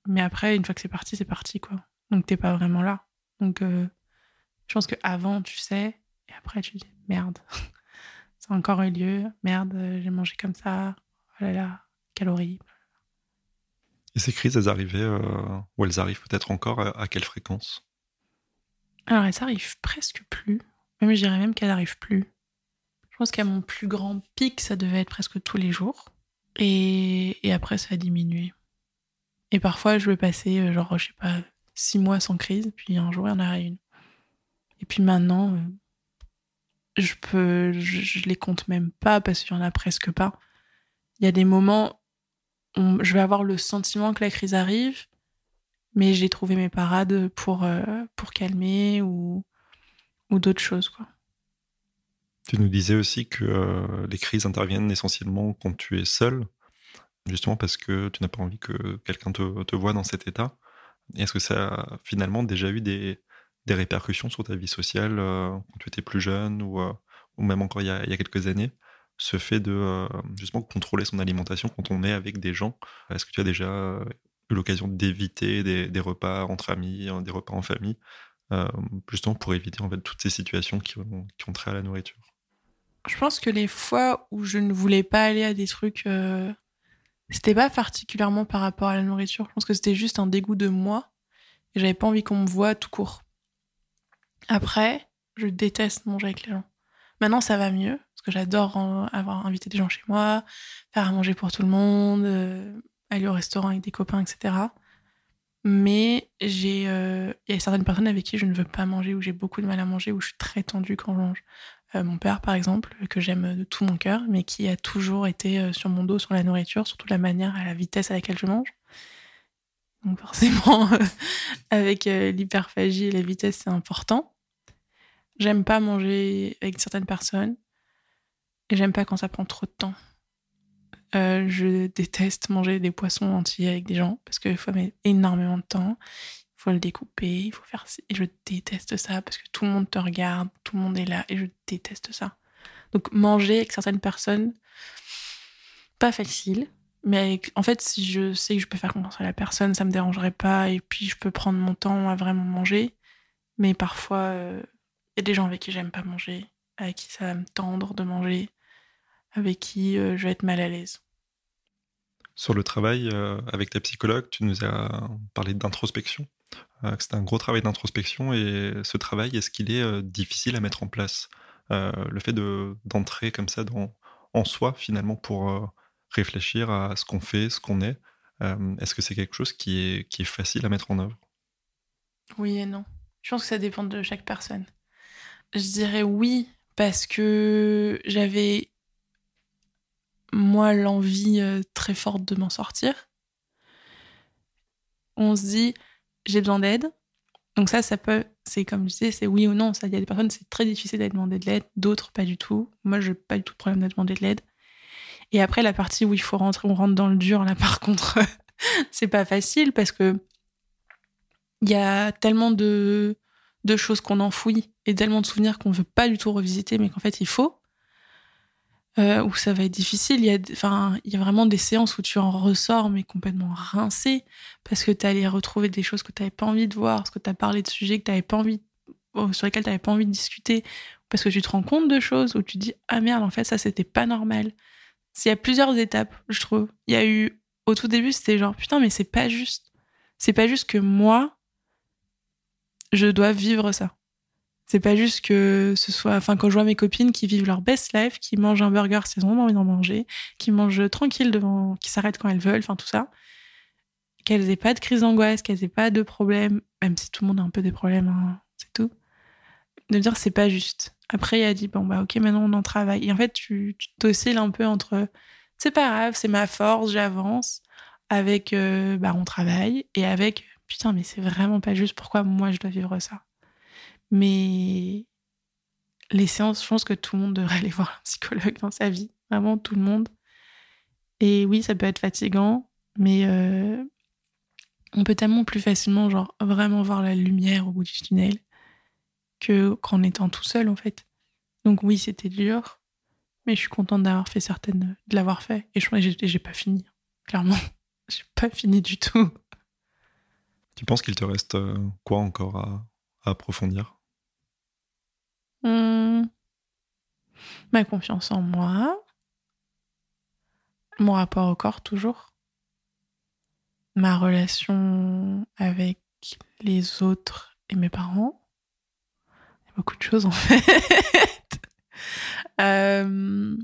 Mais après, une fois que c'est parti, c'est parti quoi. Donc t'es pas vraiment là. Donc euh, je pense que avant tu sais, et après tu dis merde, ça a encore eu lieu, merde, j'ai mangé comme ça, oh là là, calories. Et ces crises, elles arrivaient, euh, ou elles arrivent peut-être encore, à, quelle fréquence? Alors elles arrivent presque plus. Même je dirais même qu'elles n'arrivent plus. Je pense qu'à mon plus grand pic, ça devait être presque tous les jours. Et, après, ça a diminué. Et parfois, je vais passer, euh, genre, je sais pas, six mois sans crise, puis un jour, il y en a une. Et puis maintenant, euh, je peux, je, les compte même pas parce qu'il y en a presque pas. Il y a des moments où je vais avoir le sentiment que la crise arrive, mais j'ai trouvé mes parades pour, euh, pour calmer ou, ou d'autres choses, quoi. Tu nous disais aussi que les crises interviennent essentiellement quand tu es seul, justement parce que tu n'as pas envie que quelqu'un te, te, voit dans cet état. Est-ce que ça a finalement déjà eu des, des répercussions sur ta vie sociale euh, quand tu étais plus jeune ou, euh, ou même encore il y, a, il y, a, quelques années Ce fait de justement contrôler son alimentation quand on est avec des gens? Est-ce que tu as déjà eu l'occasion d'éviter des, des, repas entre amis, des repas en famille, justement pour éviter en fait toutes ces situations qui ont, qui ont trait à la nourriture? Je pense que les fois où je ne voulais pas aller à des trucs, euh, c'était pas particulièrement par rapport à la nourriture. Je pense que c'était juste un dégoût de moi et j'avais pas envie qu'on me voie tout court. Après, je déteste manger avec les gens. Maintenant, ça va mieux parce que j'adore avoir invité des gens chez moi, faire à manger pour tout le monde, euh, aller au restaurant avec des copains, etc. Mais j'ai, euh, il y a certaines personnes avec qui je ne veux pas manger, où j'ai beaucoup de mal à manger, où je suis très tendue quand je mange. Euh, mon père, par exemple, que j'aime de tout mon cœur, mais qui a toujours été euh, sur mon dos sur la nourriture, surtout la manière, à la vitesse à laquelle je mange. Donc forcément, avec euh, l'hyperphagie et la vitesse, c'est important. J'aime pas manger avec certaines personnes. Et j'aime pas quand ça prend trop de temps. je déteste manger des poissons entiers avec des gens parce qu'il faut mettre énormément de temps faut le découper, il faut faire et je déteste ça parce que tout le monde te regarde, tout le monde est là et je déteste ça. Donc manger avec certaines personnes pas facile, mais en fait si je sais que je peux faire confiance à la personne, ça me dérangerait pas et puis je peux prendre mon temps à vraiment manger, mais parfois euh, il y a des gens avec qui j'aime pas manger, avec qui ça va me tendre de manger, avec qui euh, je vais être mal à l'aise. Sur le travail euh, avec ta psychologue, tu nous as parlé d'introspection. Euh, c'est un gros travail d'introspection et ce travail, est-ce qu'il est euh, difficile à mettre en place euh, Le fait d'entrer comme ça dans, en soi, finalement, pour réfléchir à ce qu'on fait, ce qu'on est, est-ce que c'est quelque chose qui est, qui est facile à mettre en œuvre? Oui et non. Je pense que ça dépend de chaque personne. Je dirais oui, parce que j'avais, moi, l'envie très forte de m'en sortir. On se dit, j'ai besoin d'aide. Donc ça, ça peut, c'est comme je disais, c'est oui ou non. Ça, il y a des personnes, c'est très difficile d'aller demander de l'aide, d'autres pas du tout. Moi, je n'ai pas du tout de problème de demander de l'aide. Et après, la partie où il faut rentrer, on rentre dans le dur, là, par contre, c'est pas facile parce que il y a tellement de, de choses qu'on enfouit et tellement de souvenirs qu'on veut pas du tout revisiter, mais qu'en fait il faut. Euh, où ça va être difficile. Il y, a, il y a vraiment des séances où tu en ressors, mais complètement rincé, parce que tu allé retrouver des choses que tu n'avais pas envie de voir, parce que tu as parlé de sujets que t'avais pas envie, sur lesquels tu n'avais pas envie de discuter, parce que tu te rends compte de choses où tu dis Ah merde, en fait, ça, c'était pas normal. Il y a plusieurs étapes, je trouve. Il y a eu, au tout début, c'était genre Putain, mais c'est pas juste. C'est pas juste que moi, je dois vivre ça. C'est pas juste que ce soit, enfin, quand je vois mes copines qui vivent leur best life, qui mangent un burger si elles ont envie d'en manger, qui mangent tranquille devant, qui s'arrêtent quand elles veulent, enfin, tout ça, qu'elles aient pas de crise d'angoisse, qu'elles aient pas de problème, même si tout le monde a un peu des problèmes, hein, c'est tout. De dire c'est pas juste. Après, il a dit, bon, bah, ok, maintenant on en travaille. Et en fait, tu t'oscilles un peu entre, c'est pas grave, c'est ma force, j'avance, avec, euh, bah, on travaille, et avec, putain, mais c'est vraiment pas juste, pourquoi moi je dois vivre ça? Mais les séances, je pense que tout le monde devrait aller voir un psychologue dans sa vie. Vraiment, tout le monde. Et oui, ça peut être fatigant, mais euh, on peut tellement plus facilement, genre, vraiment voir la lumière au bout du tunnel que qu'en étant tout seul, en fait. Donc oui, c'était dur, mais je suis contente d'avoir fait certaines, de l'avoir fait. Et je j'ai pas fini, clairement. J'ai pas fini du tout. Tu penses qu'il te reste euh, quoi encore à approfondir? Hmm. Ma confiance en moi. Mon rapport au corps, toujours. Ma relation avec les autres et mes parents. Beaucoup de choses en fait. Euh,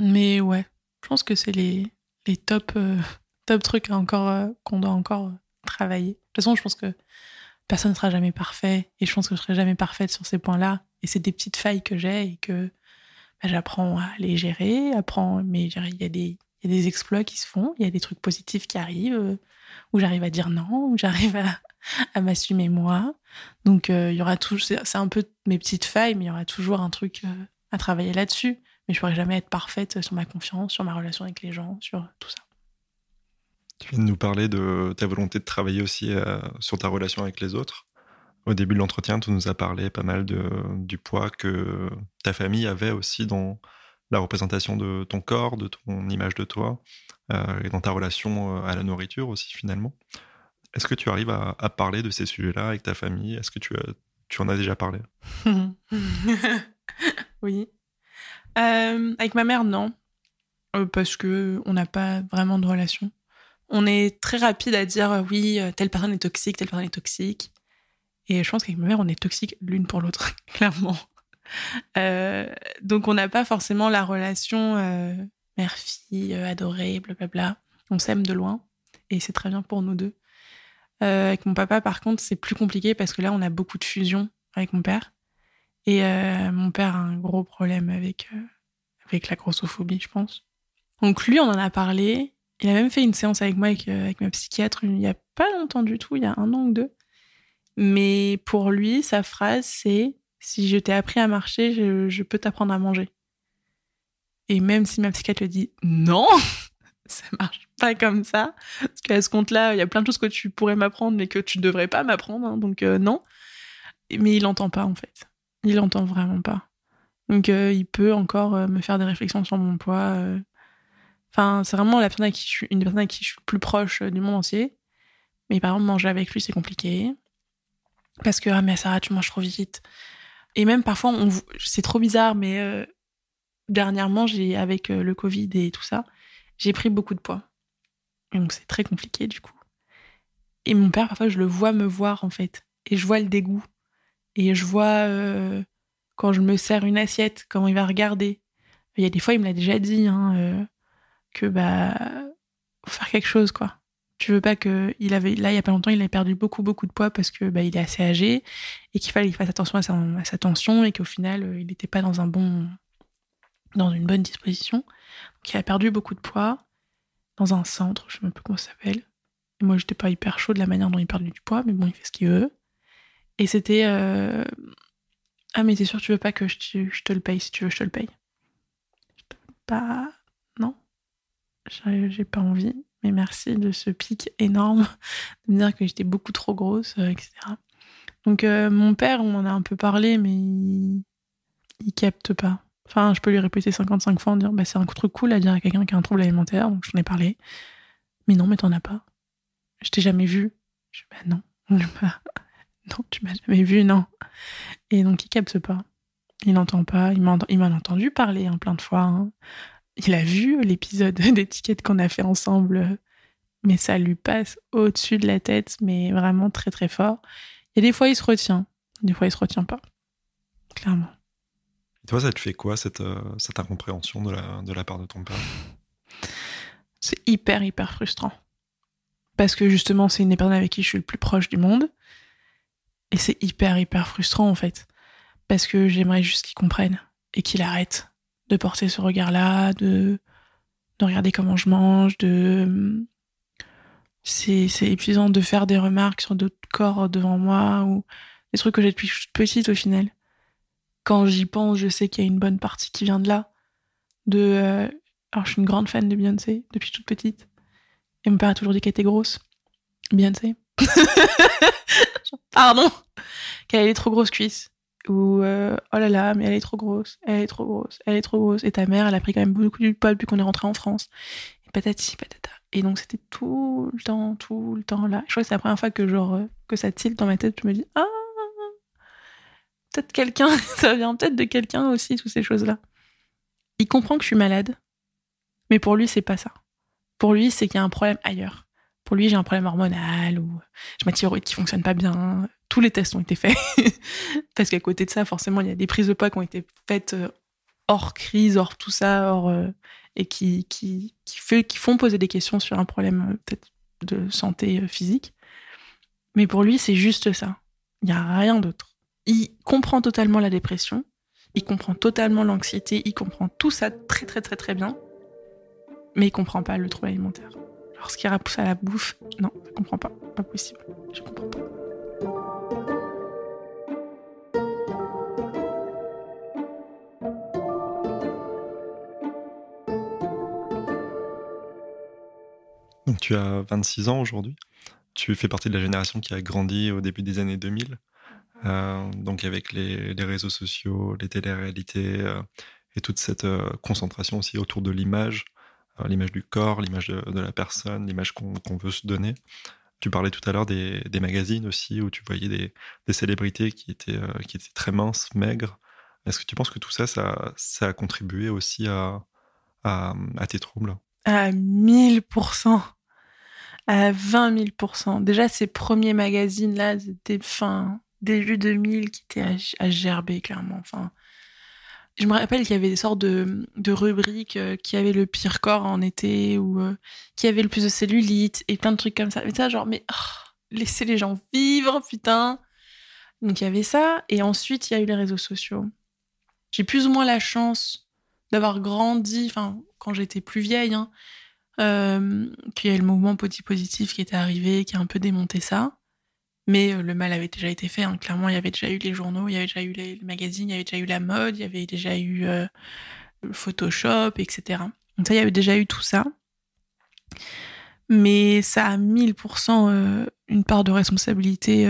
mais ouais, je pense que c'est les, les top, euh, top trucs encore, euh, qu'on doit encore travailler. De toute façon, je pense que personne ne sera jamais parfait et je pense que je serai jamais parfaite sur ces points-là. Et c'est des petites failles que j'ai et que bah, j'apprends à les gérer apprends mais il y a des exploits qui se font il y a des trucs positifs qui arrivent euh, où j'arrive à dire non où j'arrive à, à m'assumer moi. Donc euh, il y aura toujours c'est un peu mes petites failles mais il y aura toujours un truc euh, à travailler là-dessus. Mais je pourrai jamais être parfaite sur ma confiance sur ma relation avec les gens sur tout ça tu viens de nous parler de ta volonté de travailler aussi euh, sur ta relation avec les autres. Au début de l'entretien, tu nous as parlé pas mal du poids que ta famille avait aussi dans la représentation de ton corps, de ton image de toi, euh, et dans ta relation euh, à la nourriture aussi finalement. Est-ce que tu arrives à, parler de ces sujets-là avec ta famille? Est-ce que tu, tu en as déjà parlé? Oui. avec ma mère, non. parce que on n'a pas vraiment de relation on est très rapide à dire euh, oui, euh, telle personne est toxique, telle personne est toxique. Et je pense qu'avec ma mère, on est toxique l'une pour l'autre, clairement. Euh, donc on n'a pas forcément la relation mère-fille adorée, blablabla. On s'aime de loin et c'est très bien pour nous deux. avec mon papa, par contre, c'est plus compliqué parce que là, on a beaucoup de fusion avec mon père. Et mon père a un gros problème avec, avec la grossophobie, je pense. Donc lui, on en a parlé il a même fait une séance avec moi, avec, euh, ma psychiatre, il n'y a pas longtemps du tout, il y a un an ou deux. Mais pour lui, sa phrase, c'est Si je t'ai appris à marcher, je, peux t'apprendre à manger. Et même si ma psychiatre lui dit Non, ça marche pas comme ça. Parce qu'à ce compte-là, il y a plein de choses que tu pourrais m'apprendre, mais que tu ne devrais pas m'apprendre. Hein, donc, euh, non. Mais il n'entend pas, en fait. Il n'entend vraiment pas. Donc, euh, il peut encore me faire des réflexions sur mon poids Enfin, c'est vraiment la personne avec qui je suis, une des personnes avec qui je suis plus proche euh, du monde entier. Mais par exemple, manger avec lui, c'est compliqué. Parce que, ah, mais Sarah, tu manges trop vite. Et même parfois, c'est trop bizarre, mais euh, dernièrement, j'ai, avec euh, le Covid et tout ça, j'ai pris beaucoup de poids. donc, c'est très compliqué, du coup. Et mon père, parfois, je le vois me voir, en fait. Et je vois le dégoût. Et je vois, quand je me sers une assiette, comment il va regarder. Il y a des fois, il me l'a déjà dit, hein, que bah faut faire quelque chose quoi. Tu veux pas que il avait là il y a pas longtemps il avait perdu beaucoup beaucoup de poids parce que bah, il est assez âgé et qu'il fallait qu'il fasse attention à sa, tension et qu'au final euh, il n'était pas dans un bon dans une bonne disposition. Donc il a perdu beaucoup de poids dans un centre, je sais même plus comment ça s'appelle. Et moi j'étais pas hyper chaud de la manière dont il perdait du poids mais bon il fait ce qu'il veut. Et c'était euh, ah mais t'es sûr tu veux pas que je te, je te le paye si tu veux je te le paye. Pas non j'ai pas envie. mais merci de ce pic énorme, de me dire que j'étais beaucoup trop grosse, euh, etc. Donc euh, mon père, on en a un peu parlé, mais il, capte pas. Enfin, je peux lui répéter 55 fois en dire bah, c'est un truc cool à dire à quelqu'un qui a un trouble alimentaire, donc j'en ai parlé. Mais non, mais t'en as pas. Je t'ai jamais vu. Je bah non. non, tu m'as jamais vu, non. Et donc il capte pas. Il n'entend pas. Il m'a entendu parler hein, plein de fois. Hein. Il a vu l'épisode d'étiquette qu'on a fait ensemble, mais ça lui passe au-dessus de la tête, mais vraiment très très fort. Et des fois, il se retient. Des fois, il se retient pas. Clairement. Et toi, ça te fait quoi, cette, euh, cette incompréhension de la, de la part de ton père? C'est hyper, hyper frustrant. Parce que justement, c'est une des personnes avec qui je suis le plus proche du monde. Et c'est hyper, hyper frustrant, en fait. Parce que j'aimerais juste qu'il comprenne et qu'il arrête de porter ce regard-là, de, de regarder comment je mange, de. C'est, c'est épuisant de faire des remarques sur d'autres corps devant moi ou des trucs que j'ai depuis toute petite au final. Quand j'y pense, je sais qu'il y a une bonne partie qui vient de là. De, euh, alors, je suis une grande fan de Beyoncé depuis toute petite. Et mon père a toujours dit qu'elle était grosse. Beyoncé. Pardon. Qu'elle avait trop grosses cuisses ou euh, oh là là, mais elle est trop grosse, elle est trop grosse, elle est trop grosse. Et ta mère, elle a pris quand même beaucoup de poids depuis qu'on est rentré en France. Et patati, patata. Et donc c'était tout le temps, tout le temps là. Je crois que c'est la première fois que genre euh, que ça tilte dans ma tête. Je me dis ah peut-être quelqu'un, ça vient peut-être de quelqu'un aussi toutes ces choses là. Il comprend que je suis malade, mais pour lui c'est pas ça. Pour lui c'est qu'il y a un problème ailleurs. Pour lui j'ai un problème hormonal ou j'ai ma thyroïde qui fonctionne pas bien, tous les tests ont été faits. Parce qu'à côté de ça, forcément, il y a des prises de poids qui ont été faites euh, hors crise, hors tout ça, hors, euh, et qui, qui, qui font poser des questions sur un problème euh, peut-être de santé physique. Mais pour lui, c'est juste ça. Il n'y a rien d'autre. Il comprend totalement la dépression, il comprend totalement l'anxiété, il comprend tout ça très très très très bien, mais il comprend pas le trouble alimentaire. Qui repousse à la bouffe, non, je comprends pas, pas possible, je comprends pas. Donc tu as 26 ans aujourd'hui. Tu fais partie de la génération qui a grandi au début des années 2000. Euh, donc avec les, réseaux sociaux, les téléréalités euh, et toute cette euh, concentration aussi autour de l'image, l'image du corps, l'image de, la personne, l'image qu'on veut se donner. Tu parlais tout à l'heure des, magazines aussi où tu voyais des, célébrités qui étaient, qui étaient très minces, maigres. Est-ce que tu penses que tout ça, ça, a contribué aussi à, à, à tes troubles? À 1000% à 20 000% Déjà, ces premiers magazines-là, c'était fin début 2000 qui étaient à, gerber, clairement. Je me rappelle qu'il y avait des sortes de, rubriques euh, qui avaient le pire corps en été ou euh, qui avaient le plus de cellulite et plein de trucs comme ça. Mais ça, genre, mais oh, laissez les gens vivre, putain. Donc il y avait ça. Et ensuite, il y a eu les réseaux sociaux. J'ai plus ou moins la chance d'avoir grandi, enfin, quand j'étais plus vieille, hein, euh, qu'il y a le mouvement positif qui était arrivé, qui a un peu démonté ça. Mais euh, le mal avait déjà été fait. Hein. Clairement, il y avait déjà eu les journaux, il y avait déjà eu les, magazines, il y avait déjà eu la mode, il y avait déjà eu euh, Photoshop, etc. Donc ça, il y avait déjà eu tout ça. Mais ça a 1000% une part de responsabilité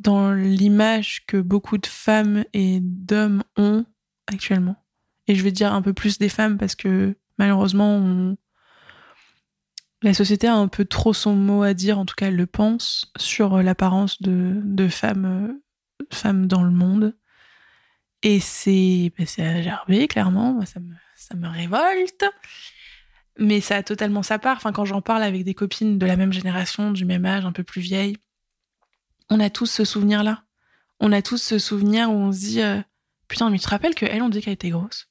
dans l'image que beaucoup de femmes et d'hommes ont actuellement. Et je vais dire un peu plus des femmes parce que malheureusement, la société a un peu trop son mot à dire, en tout cas elle le pense, sur euh, l'apparence de, femmes, euh, femmes dans le monde. Et c'est bah, à clairement, moi, ça, me, ça me révolte. Mais ça a totalement sa part. Enfin, quand j'en parle avec des copines de la même génération, du même âge, un peu plus vieilles, on a tous ce souvenir-là. On a tous ce souvenir où on se dit euh, Putain, mais tu te rappelles qu'elle, on dit qu'elle était grosse?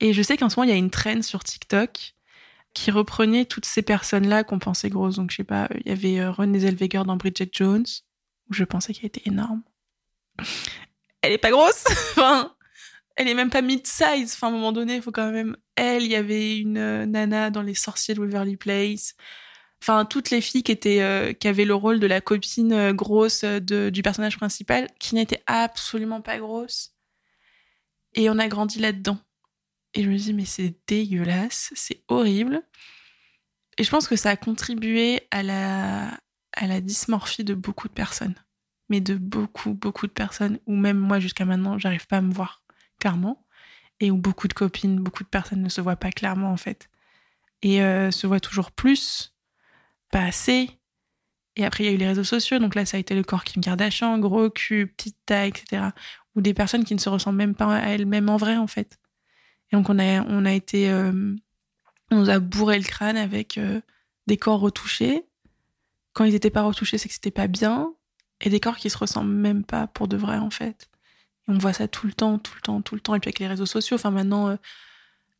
Et je sais qu'en ce moment, il y a une traîne sur TikTok qui reprenait toutes ces personnes-là qu'on pensait grosses. Donc, je sais pas, il y avait euh, Renée Zellweger dans Bridget Jones, où je pensais qu'elle était énorme. Elle est pas grosse Enfin, elle est même pas mid-size. Enfin, à un moment donné, il faut quand même... Elle, il y avait une euh, nana dans Les Sorciers de Waverly Place. Enfin, toutes les filles qui étaient, euh, qui avaient le rôle de la copine grosse de, du personnage principal, qui n'était absolument pas grosse. Et on a grandi là-dedans. Et je me dis, mais c'est dégueulasse, c'est horrible. Et je pense que ça a contribué à la, à la dysmorphie de beaucoup de personnes. Mais de beaucoup, beaucoup de personnes, ou même moi jusqu'à maintenant, j'arrive pas à me voir clairement. Et où beaucoup de copines, beaucoup de personnes ne se voient pas clairement en fait. Et euh, se voient toujours plus, pas assez. Et après, il y a eu les réseaux sociaux. Donc là, ça a été le corps Kim Kardashian, gros cul, petite taille, etc. Ou des personnes qui ne se ressemblent même pas à elles-mêmes en vrai, en fait. Et donc, on a, été. Euh, on nous a bourré le crâne avec euh, des corps retouchés. Quand ils n'étaient pas retouchés, c'est que c'était pas bien. Et des corps qui se ressemblent même pas pour de vrai, en fait. Et on voit ça tout le temps, tout le temps, tout le temps. Et puis avec les réseaux sociaux, enfin maintenant, euh,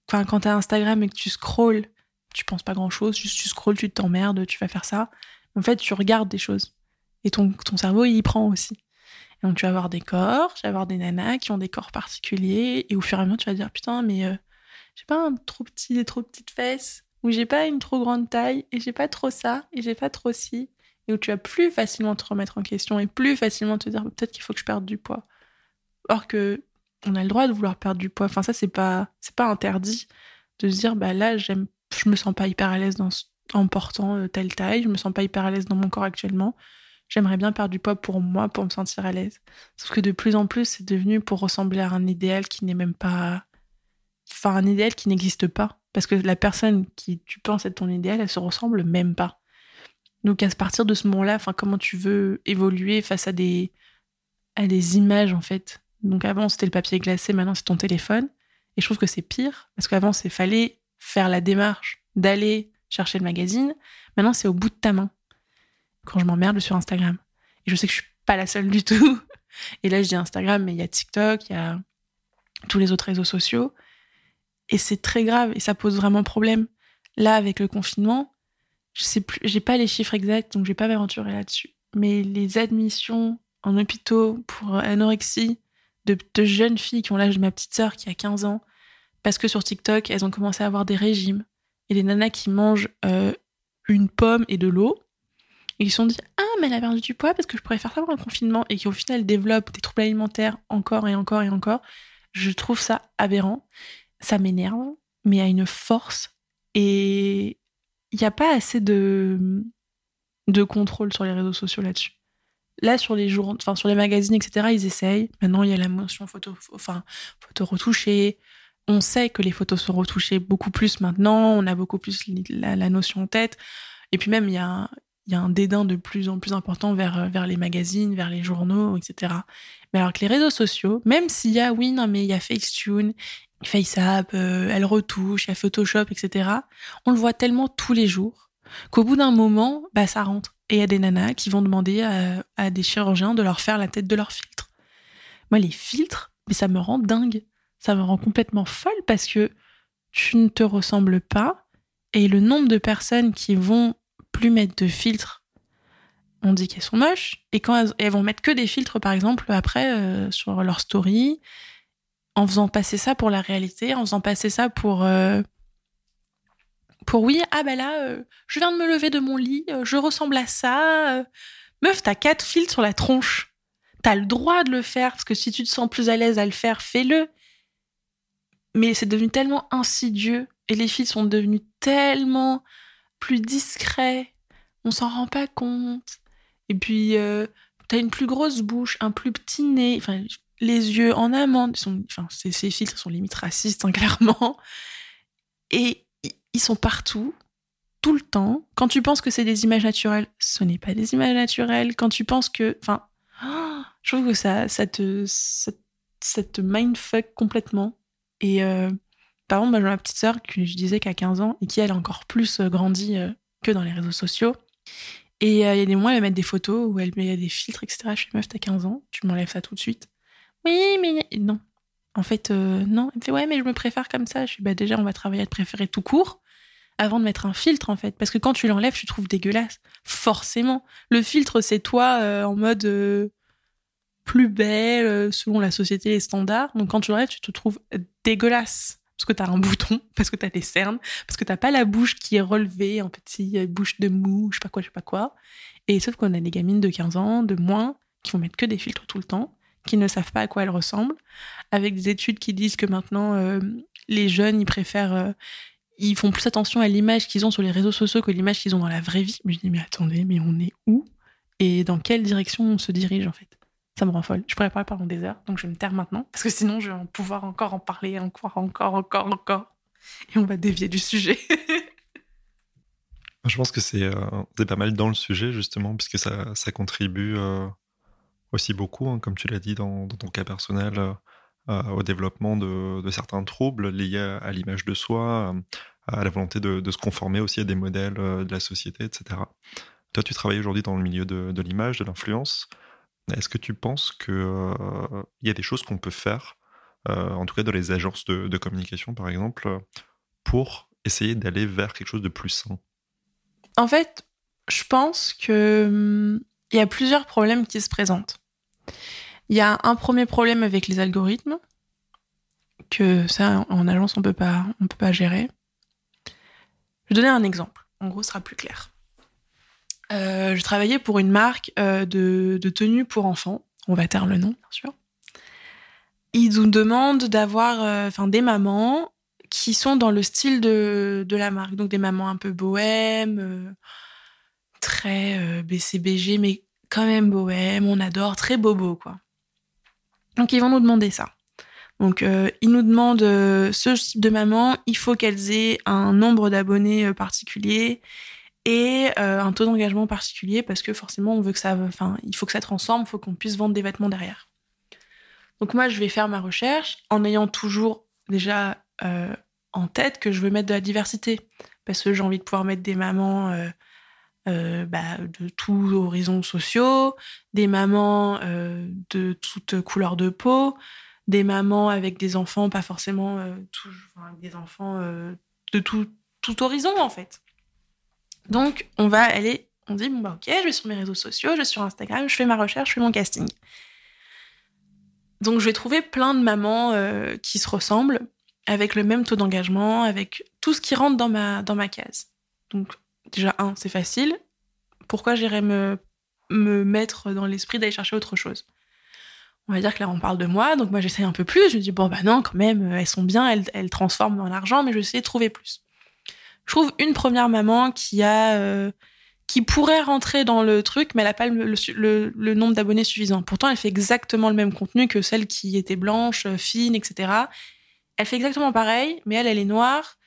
quand t'as Instagram et que tu scrolls, tu penses pas grand chose, juste tu scrolls, tu t'emmerdes, tu vas faire ça. En fait, tu regardes des choses. Et ton, ton cerveau, il y prend aussi. Donc, tu vas avoir des corps, tu vas avoir des nanas qui ont des corps particuliers. Et au fur et à mesure, tu vas dire, putain, mais euh, j'ai pas un trop petit, des trop petites fesses, ou j'ai pas une trop grande taille, et j'ai pas trop ça, et j'ai pas trop ci. Et où tu vas plus facilement te remettre en question, et plus facilement te dire, peut-être qu'il faut que je perde du poids. Or que on a le droit de vouloir perdre du poids. Enfin, ça, c'est pas, c'est pas interdit de se dire, bah là, j'aime, je me sens pas hyper à l'aise dans en portant euh, telle taille, je me sens pas hyper à l'aise dans mon corps actuellement. J'aimerais bien perdre du poids pour moi, pour me sentir à l'aise. Sauf que de plus en plus, c'est devenu pour ressembler à un idéal qui n'est même pas. Enfin, un idéal qui n'existe pas. Parce que la personne qui tu penses être ton idéal, elle se ressemble même pas. Donc, à partir de ce moment-là, comment tu veux évoluer face à des, à des images, en fait. Donc, avant, c'était le papier glacé, maintenant, c'est ton téléphone. Et je trouve que c'est pire. Parce qu'avant, c'est fallait faire la démarche d'aller chercher le magazine. Maintenant, c'est au bout de ta main. Quand je m'emmerde sur Instagram. Et je sais que je suis pas la seule du tout. Et là, je dis Instagram, mais il y a TikTok, il y a tous les autres réseaux sociaux. Et c'est très grave et ça pose vraiment problème. Là, avec le confinement, je sais plus, j'ai pas les chiffres exacts, donc je vais pas m'aventurer là-dessus. Mais les admissions en hôpitaux pour anorexie de, jeunes filles qui ont l'âge de ma petite sœur qui a 15 ans, parce que sur TikTok, elles ont commencé à avoir des régimes, et les nanas qui mangent euh, une pomme et de l'eau. Et ils se sont dit Ah, mais elle a perdu du poids parce que je pourrais faire ça pendant le confinement et qui au final développent des troubles alimentaires encore et encore et encore. Je trouve ça aberrant. Ça m'énerve, mais à une force. Et il n'y a pas assez de, de contrôle sur les réseaux sociaux là-dessus. Là, sur les jours, enfin, sur les magazines, etc., ils essayent. Maintenant, il y a la motion photo, enfin, photo retouchée, on sait que les photos sont retouchées beaucoup plus maintenant, on a beaucoup plus la, notion en tête. Et puis même, il y a, un dédain de plus en plus important vers, vers les magazines, vers les journaux, etc. Mais alors que les réseaux sociaux, même s'il y a, oui, non, mais il y a Facetune, FaceApp, euh, elle retouche, il y a Photoshop, etc. On le voit tellement tous les jours qu'au bout d'un moment, bah, ça rentre. Et il y a des nanas qui vont demander à, à des chirurgiens de leur faire la tête de leur filtre. Moi, les filtres, mais ça me rend dingue ça me rend complètement folle parce que tu ne te ressembles pas et le nombre de personnes qui vont plus mettre de filtres, on dit qu'elles sont moches et quand elles, vont mettre que des filtres par exemple après euh, sur leur story en faisant passer ça pour la réalité, en faisant passer ça pour euh, pour oui, ah ben là euh, je viens de me lever de mon lit, je ressemble à ça. Meuf, t'as quatre filtres sur la tronche. T'as le droit de le faire, parce que si tu te sens plus à l'aise à le faire, fais-le mais c'est devenu tellement insidieux et les filles sont devenues tellement plus discrets. On s'en rend pas compte. Et puis, euh, t'as une plus grosse bouche, un plus petit nez, enfin, les yeux en amande. Enfin, ces, ces filtres sont limite racistes, hein, clairement. Et ils sont partout, tout le temps. Quand tu penses que c'est des images naturelles, ce n'est pas des images naturelles. Quand tu penses que. Enfin, je trouve que ça, ça te. Ça, ça te mindfuck complètement. Et euh, par exemple, j'ai ma petite sœur que je disais qu'à 15 ans et qui, elle, a encore plus euh, grandi euh, que dans les réseaux sociaux. Et il y a des mois, elle va mettre des photos où elle met des filtres, etc. Je suis meuf, t'as 15 ans, tu m'enlèves ça tout de suite. Oui, mais non. En fait, non. Elle me fait, ouais, mais je me préfère comme ça. Je suis, bah déjà, on va travailler à te préférer tout court avant de mettre un filtre, en fait. Parce que quand tu l'enlèves, tu trouves dégueulasse. Forcément. Le filtre, c'est toi en mode plus belle euh, selon la société les standards. Donc quand tu l'enlèves, tu te trouves dégueulasse parce que t'as un bouton, parce que t'as des cernes, parce que t'as pas la bouche qui est relevée en petit bouche de mou, je sais pas quoi, je sais pas quoi. Et sauf qu'on a des gamines de 15 ans, de moins, qui vont mettre que des filtres tout le temps, qui ne savent pas à quoi elles ressemblent, avec des études qui disent que maintenant euh, les jeunes ils préfèrent euh, ils font plus attention à l'image qu'ils ont sur les réseaux sociaux que l'image qu'ils ont dans la vraie vie. Mais je dis, mais attendez, mais on est où? Et dans quelle direction on se dirige, en fait? Ça me rend folle. Je pourrais parler pendant des heures, donc je vais me taire maintenant, parce que sinon, je vais pouvoir encore en parler, encore, encore, encore, encore. Et on va dévier du sujet. je pense que c'est pas mal dans le sujet, justement, puisque ça, contribue aussi beaucoup, hein, comme tu l'as dit dans, ton cas personnel, euh, euh, au développement de, certains troubles liés à, l'image de soi, euh, à la volonté de, se conformer aussi à des modèles de la société, etc. Toi, tu travailles aujourd'hui dans le milieu de, l'image, de l'influence. Est-ce que tu penses qu'il y a des choses qu'on peut faire, en tout cas dans les agences de, communication par exemple, pour essayer d'aller vers quelque chose de plus sain? En fait, je pense que hum, il y a plusieurs problèmes qui se présentent. Il y a un premier problème avec les algorithmes, que ça, en agence, on on peut pas gérer. Je vais donner un exemple. En gros, ce sera plus clair. Euh, je travaillais pour une marque euh, de, de tenues pour enfants. On va taire le nom, bien sûr. Ils nous demandent d'avoir euh, des mamans qui sont dans le style de, la marque. Donc des mamans un peu bohèmes, très BCBG, mais quand même bohème, on adore, très bobo, quoi. Donc ils vont nous demander ça. Donc ils nous demandent ce type de maman, il faut qu'elles aient un nombre d'abonnés particulier et un taux d'engagement particulier parce que forcément on veut que ça, enfin il faut que ça transforme, il faut qu'on puisse vendre des vêtements derrière. Donc moi je vais faire ma recherche en ayant toujours déjà en tête que je veux mettre de la diversité parce que j'ai envie de pouvoir mettre des mamans euh, bah, de tous horizons sociaux, des mamans euh, de toutes couleurs de peau, des mamans avec des enfants, pas forcément euh, des enfants de tout, tout horizon en fait. Donc on va aller, on dit bon bah ok, je vais sur mes réseaux sociaux, je vais sur Instagram, je fais ma recherche, je fais mon casting. Donc je vais trouver plein de mamans qui se ressemblent, avec le même taux d'engagement, avec tout ce qui rentre dans ma, dans ma case. Donc déjà, un, c'est facile. Pourquoi j'irais me, me mettre dans l'esprit d'aller chercher autre chose? On va dire que là, on parle de moi, donc moi, j'essaie un peu plus. Je me dis, bon, bah non, quand même, elles sont bien, elles, elles transforment en argent, mais je vais essayer de trouver plus. Je trouve une première maman qui a. Euh, qui pourrait rentrer dans le truc, mais elle n'a pas le, nombre d'abonnés suffisant. Pourtant, elle fait exactement le même contenu que celle qui était blanche, fine, etc. Elle fait exactement pareil, mais elle, elle est noire,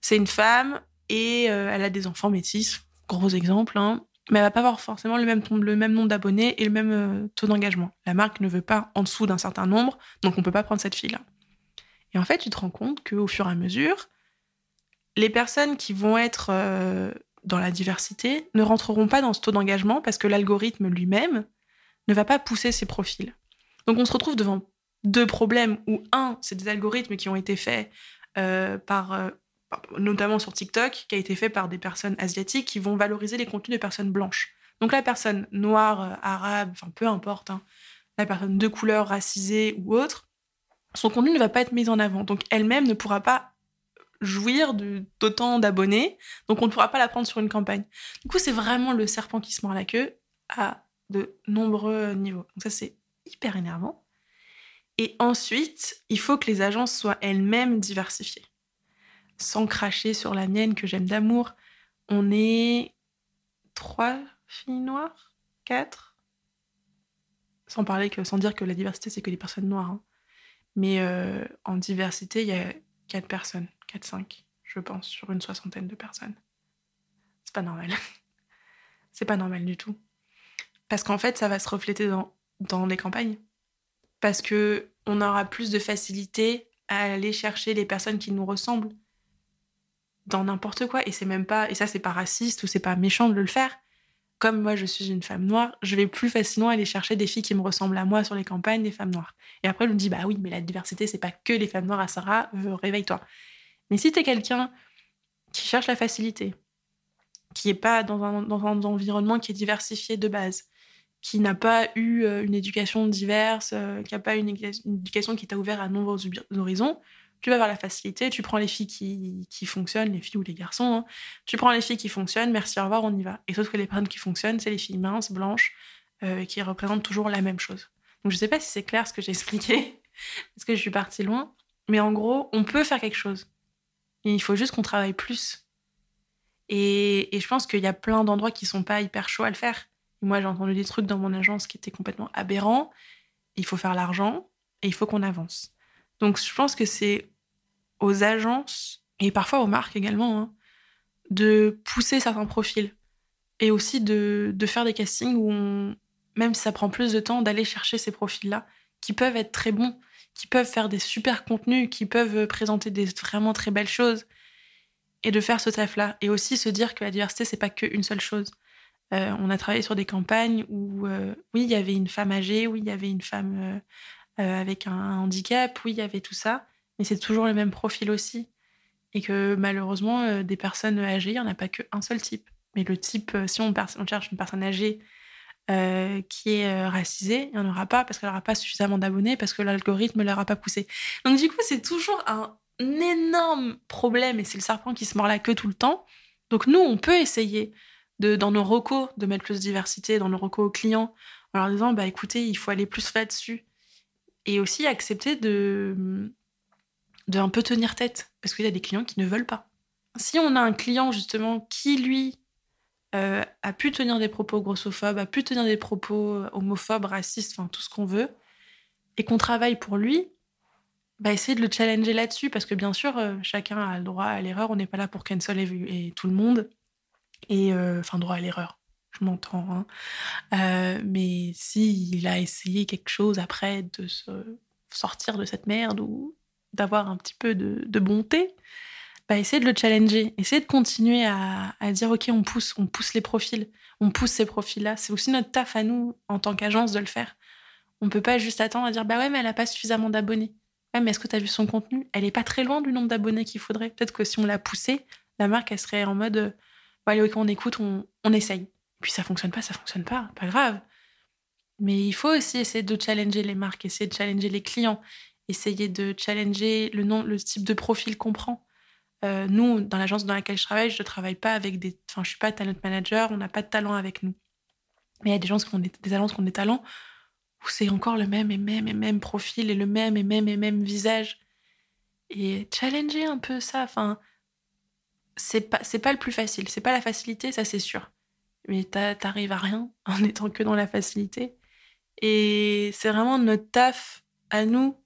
c'est une femme, et euh, elle a des enfants métis, gros exemple, hein, mais elle va pas avoir forcément le même, le même nombre d'abonnés et le même euh, taux d'engagement. La marque ne veut pas en dessous d'un certain nombre, donc on peut pas prendre cette fille-là. Et en fait, tu te rends compte qu'au fur et à mesure, les personnes qui vont être euh, dans la diversité ne rentreront pas dans ce taux d'engagement parce que l'algorithme lui-même ne va pas pousser ces profils. Donc on se retrouve devant deux problèmes où un, c'est des algorithmes qui ont été faits par notamment sur TikTok, qui a été fait par des personnes asiatiques qui vont valoriser les contenus de personnes blanches. Donc la personne noire, euh, arabe, enfin peu importe, hein, la personne de couleur, racisée ou autre, son contenu ne va pas être mis en avant. Donc elle-même ne pourra pas jouir d'autant d'abonnés, donc on ne pourra pas la prendre sur une campagne. Du coup, c'est vraiment le serpent qui se mord la queue à de nombreux niveaux. Donc ça, c'est hyper énervant. Et ensuite, il faut que les agences soient elles-mêmes diversifiées sans cracher sur la mienne que j'aime d'amour. On est trois filles noires? Quatre? Sans parler que, sans dire que la diversité, c'est que des personnes noires. Hein. Mais euh, en diversité, il y a quatre personnes, quatre, cinq, je pense, sur une soixantaine de personnes. C'est pas normal. c'est pas normal du tout. Parce qu'en fait, ça va se refléter dans, les campagnes. Parce que on aura plus de facilité à aller chercher les personnes qui nous ressemblent dans n'importe quoi et c'est même pas et ça c'est pas raciste ou c'est pas méchant de le faire comme moi je suis une femme noire je vais plus facilement aller chercher des filles qui me ressemblent à moi sur les campagnes des femmes noires et après on me dit bah oui mais la diversité c'est pas que les femmes noires à Sarah euh, réveille-toi mais si t'es quelqu'un qui cherche la facilité qui est pas dans un, dans un environnement qui est diversifié de base qui n'a pas eu euh, une éducation diverse, euh, qui n'a pas eu une éducation qui t'a ouvert à nombreux horizons, tu vas vers la facilité, tu prends les filles qui, qui fonctionnent, les filles ou les garçons, hein. tu prends les filles qui fonctionnent, merci, au revoir, on y va. Et sauf que les personnes qui fonctionnent, c'est les filles minces, blanches, euh, qui représentent toujours la même chose. Donc je sais pas si c'est clair ce que j'ai expliqué, parce que je suis partie loin, mais en gros, on peut faire quelque chose. Il faut juste qu'on travaille plus. Et, je pense qu'il y a plein d'endroits qui sont pas hyper chauds à le faire. moi, j'ai entendu des trucs dans mon agence qui étaient complètement aberrants. Il faut faire l'argent et il faut qu'on avance. Donc, je pense que c'est aux agences et parfois aux marques également hein, de pousser certains profils et aussi de, faire des castings où même si ça prend plus de temps, d'aller chercher ces profils-là qui peuvent être très bons, qui peuvent faire des super contenus, qui peuvent présenter des vraiment très belles choses et de faire ce taf-là. Et aussi se dire que la diversité, c'est pas qu'une seule chose. Euh, on a travaillé sur des campagnes où, euh, oui, il y avait une femme âgée, oui, il y avait une femme euh, avec un handicap, oui, il y avait tout ça, mais c'est toujours le même profil aussi. Et que malheureusement, des personnes âgées, il n'y en a pas qu'un seul type. Mais le type, si on, on cherche une personne âgée euh, qui est euh, racisée, il n'y en aura pas parce qu'elle n'aura pas suffisamment d'abonnés, parce que l'algorithme ne l'aura pas poussé. Donc du coup, c'est toujours un énorme problème et c'est le serpent qui se mord la queue tout le temps. Donc nous, on peut essayer de, dans nos recos de mettre plus de diversité, dans nos recos aux clients, en leur disant, bah écoutez, il faut aller plus là-dessus. Et aussi accepter de, de un peu tenir tête, parce qu'il y a des clients qui ne veulent pas. Si on a un client justement qui, lui, euh, a pu tenir des propos grossophobes, a pu tenir des propos homophobes, racistes, enfin tout ce qu'on veut, et qu'on travaille pour lui, bah essayer de le challenger là-dessus, parce que bien sûr, euh, chacun a le droit à l'erreur, on n'est pas là pour cancel et, et tout le monde, et euh, enfin droit à l'erreur, je m'entends, hein. mais s'il a essayé quelque chose après de se sortir de cette merde ou d'avoir un petit peu de bonté, bah, essayer de le challenger, essayer de continuer à, dire ok, on pousse, on pousse les profils, on pousse ces profils-là. C'est aussi notre taf à nous en tant qu'agence de le faire. On peut pas juste attendre à dire bah ouais, mais elle a pas suffisamment d'abonnés. Ouais, mais est-ce que tu as vu son contenu? Elle est pas très loin du nombre d'abonnés qu'il faudrait. Peut-être que si on l'a poussé, la marque elle serait en mode bah, allez, on écoute, on, on essaye. Puis ça fonctionne pas, ça fonctionne pas, pas grave. Mais il faut aussi essayer de challenger les marques, essayer de challenger les clients, essayer de challenger le nom, le type de profil qu'on prend. Euh, nous, dans l'agence dans laquelle je travaille, je ne travaille pas avec des. Enfin, je suis pas talent manager, on n'a pas de talent avec nous. Mais il y a des gens qui ont des, des agences qui ont des talents où c'est encore le même et même et même profil et le même et même et même visage. Et challenger un peu ça, enfin, c'est pas, c'est pas le plus facile. C'est pas la facilité, ça c'est sûr. Mais t'arrives à rien en étant que dans la facilité. Et c'est vraiment notre taf à nous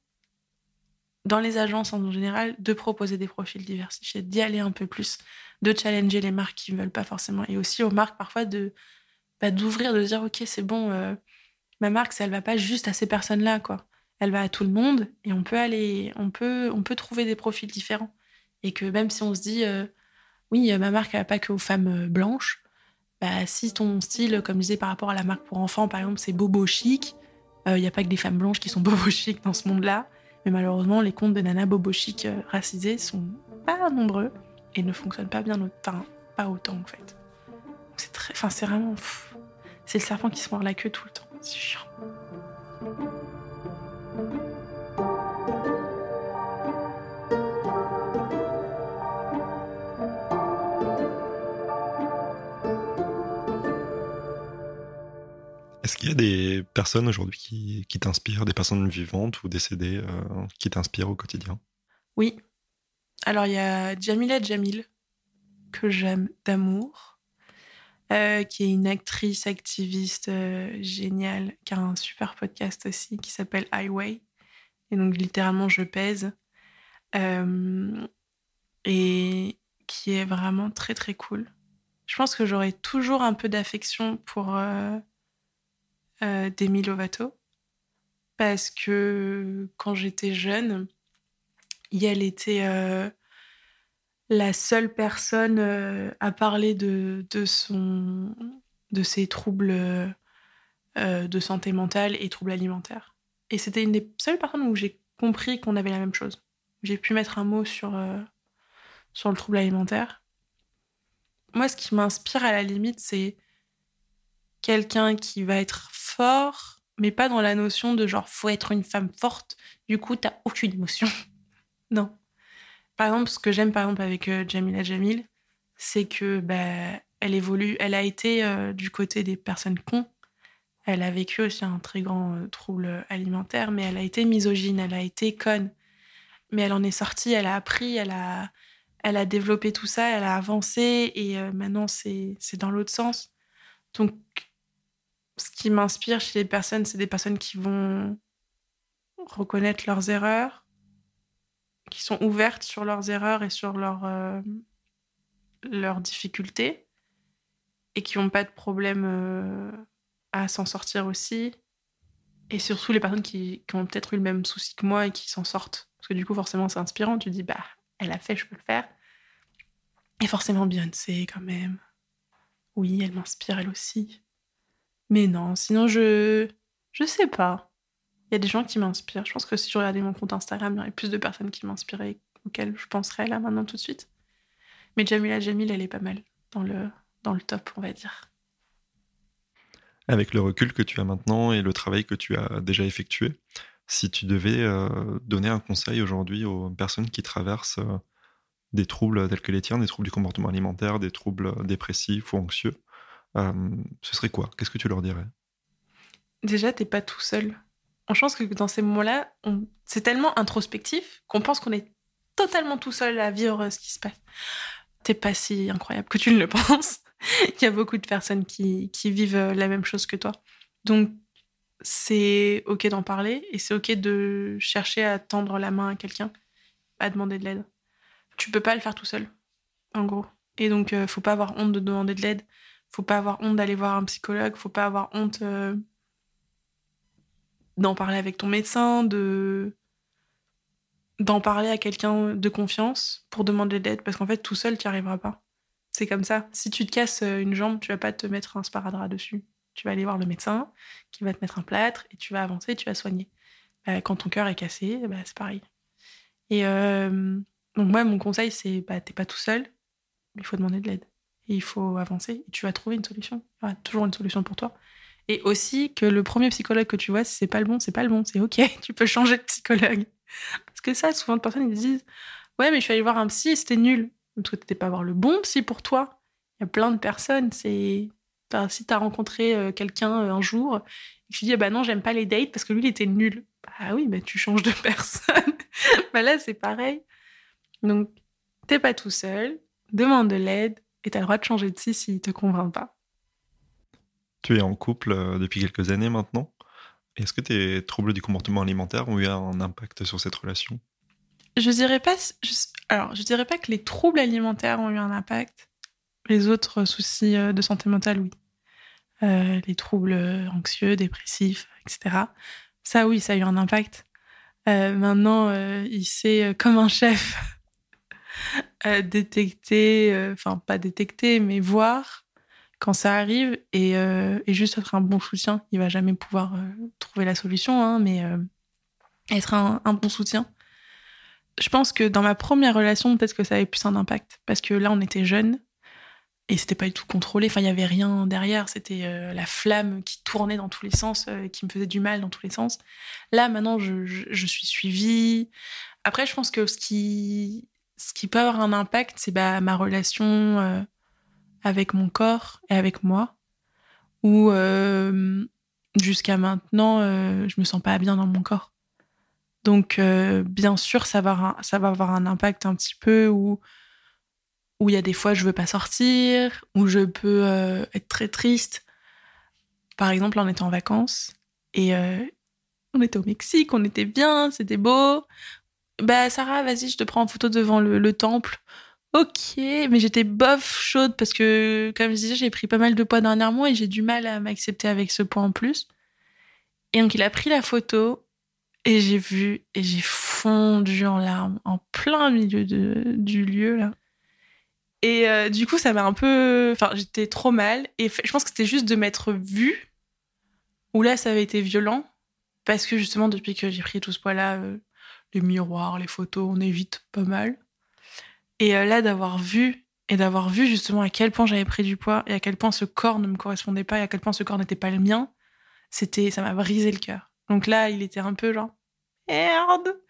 dans les agences en général, de proposer des profils diversifiés, d'y aller un peu plus, de challenger les marques qui ne veulent pas forcément, et aussi aux marques parfois de bah, d'ouvrir, de dire ok c'est bon, euh, ma marque, ça, elle va pas juste à ces personnes-là quoi, elle va à tout le monde, et on peut aller, on peut, on peut trouver des profils différents, et que même si on se dit euh, oui ma marque elle va pas que aux femmes euh, blanches, bah si ton style, comme je disais par rapport à la marque pour enfants par exemple, c'est bobo chic, il n'y a pas que des femmes blanches qui sont bobo chic dans ce monde-là mais malheureusement, les comptes de Nana Bobo Chic euh, racisés sont pas nombreux et ne fonctionnent pas bien autant, pas autant en fait. C'est très, enfin c'est vraiment, c'est le serpent qui se mord la queue tout le temps. C'est chiant. Est-ce qu'il y a des personnes aujourd'hui qui, t'inspirent, des personnes vivantes ou décédées euh, qui t'inspirent au quotidien? Oui. Alors il y a Jamila Jamil, que j'aime d'amour, euh, qui est une actrice, activiste euh, géniale, qui a un super podcast aussi qui s'appelle Highway. Et donc littéralement je pèse. et qui est vraiment très très cool. Je pense que j'aurai toujours un peu d'affection pour euh, Demi Lovato parce que quand j'étais jeune, elle était euh, la seule personne euh, à parler de, de, son, de ses troubles de santé mentale et troubles alimentaires. Et c'était une des seules personnes où j'ai compris qu'on avait la même chose. J'ai pu mettre un mot sur, sur le trouble alimentaire. Moi, ce qui m'inspire à la limite, c'est quelqu'un qui va être fort, mais pas dans la notion de genre faut être une femme forte, du coup t'as aucune émotion. non. Par exemple, ce que j'aime par exemple avec euh, Jamila Jamil, c'est que bah, elle évolue, elle a été euh, du côté des personnes cons. Elle a vécu aussi un très grand euh, trouble alimentaire, mais elle a été misogyne, elle a été conne. Mais elle en est sortie, elle a appris, elle a, elle a développé tout ça, elle a avancé et maintenant c'est dans l'autre sens. Donc, ce qui m'inspire chez les personnes, c'est des personnes qui vont reconnaître leurs erreurs, qui sont ouvertes sur leurs erreurs et sur leurs, euh, leurs difficultés et qui n'ont pas de problème euh, à s'en sortir aussi. Et surtout les personnes qui, qui ont peut-être eu le même souci que moi et qui s'en sortent. Parce que du coup, forcément, c'est inspirant. Tu dis, bah, elle a fait, je peux le faire. Et forcément Beyoncé quand même. Oui, elle m'inspire elle aussi. Mais non, sinon je je sais pas. Il y a des gens qui m'inspirent. Je pense que si je regardais mon compte Instagram, il y aurait plus de personnes qui m'inspiraient auxquelles je penserais là maintenant tout de suite. Mais Jamila Jamil, elle est pas mal dans le dans le top, on va dire. Avec le recul que tu as maintenant et le travail que tu as déjà effectué, si tu devais euh, donner un conseil aujourd'hui aux personnes qui traversent euh, des troubles tels que les tiens, des troubles du comportement alimentaire, des troubles dépressifs ou anxieux, euh, ce serait quoi? Qu'est-ce que tu leur dirais? Déjà, t'es pas tout seul. Je pense que dans ces moments-là, c'est tellement introspectif qu'on pense qu'on est totalement tout seul à vivre ce qui se passe. T'es pas si incroyable que tu ne le penses. Il y a beaucoup de personnes qui, qui vivent la même chose que toi. Donc, c'est ok d'en parler et c'est ok de chercher à tendre la main à quelqu'un, à demander de l'aide. Tu peux pas le faire tout seul, en gros. Et donc, euh, faut pas avoir honte de demander de l'aide. Faut pas avoir honte d'aller voir un psychologue. Faut pas avoir honte euh, d'en parler avec ton médecin, de d'en parler à quelqu'un de confiance pour demander de l'aide. Parce qu'en fait, tout seul, tu n'y arriveras pas. C'est comme ça. Si tu te casses une jambe, tu vas pas te mettre un sparadrap dessus. Tu vas aller voir le médecin qui va te mettre un plâtre et tu vas avancer, tu vas soigner. Bah, quand ton cœur est cassé, bah, c'est pareil. Et euh, donc moi, mon conseil, c'est bah, t'es pas tout seul, il faut demander de l'aide. Il faut avancer et tu vas trouver une solution. Il y aura toujours une solution pour toi. Et aussi que le premier psychologue que tu vois, si c'est pas le bon, c'est pas le bon. C'est ok, tu peux changer de psychologue. Parce que ça, souvent de personnes, ils disent Ouais, mais je suis allée voir un psy c'était nul. Parce que t'étais pas voir le bon psy pour toi. Il y a plein de personnes, c'est si tu as rencontré euh, quelqu'un euh, un jour et que tu dis, ah bah non, j'aime pas les dates parce que lui, il était nul. Bah oui, bah tu changes de personne. bah là, c'est pareil. Donc, t'es pas tout seul, demande de l'aide et tu as le droit de changer de si s'il te convainc pas. Tu es en couple euh, depuis quelques années maintenant. Est-ce que tes troubles du comportement alimentaire ont eu un impact sur cette relation? Je dirais pas. alors, je dirais pas que les troubles alimentaires ont eu un impact. Les autres soucis de santé mentale, oui. Euh, les troubles anxieux, dépressifs, etc. Ça, oui, ça a eu un impact. Euh, maintenant, euh, il sait, comme un chef, détecter, enfin, pas détecter, mais voir quand ça arrive et, juste être un bon soutien. Il va jamais pouvoir trouver la solution, hein, mais être un, bon soutien. Je pense que dans ma première relation, peut-être que ça avait plus un impact parce que là, on était jeunes et c'était pas du tout contrôlé. Enfin, il y avait rien derrière. C'était euh, la flamme qui tournait dans tous les sens, euh, qui me faisait du mal dans tous les sens. Là, maintenant, je, je, suis suivie. Après, je pense que ce qui, ce qui peut avoir un impact, c'est bah, ma relation euh, avec mon corps et avec moi. Où jusqu'à maintenant, je me sens pas bien dans mon corps. Donc, bien sûr, ça va, avoir un impact un petit peu où où il y a des fois je veux pas sortir, où je peux euh, être très triste. Par exemple, on était en vacances et euh, on était au Mexique, on était bien, c'était beau. Bah Sarah, vas-y, je te prends en photo devant le, temple. Ok, mais j'étais bof chaude parce que, comme je disais, j'ai pris pas mal de poids dernièrement et j'ai du mal à m'accepter avec ce poids en plus. Et donc il a pris la photo et j'ai vu et j'ai fondu en larmes en plein milieu du lieu là. Et euh, du coup, ça m'a un peu. Enfin, j'étais trop mal. Et je pense que c'était juste de m'être vue. Où là, ça avait été violent. Parce que justement, depuis que j'ai pris tout ce poids-là, euh, les miroirs, les photos, on évite pas mal. Et euh, là, d'avoir vu. Et d'avoir vu justement à quel point j'avais pris du poids et à quel point ce corps ne me correspondait pas et à quel point ce corps n'était pas le mien, c'était, ça m'a brisé le cœur. Donc là, il était un peu genre, merde,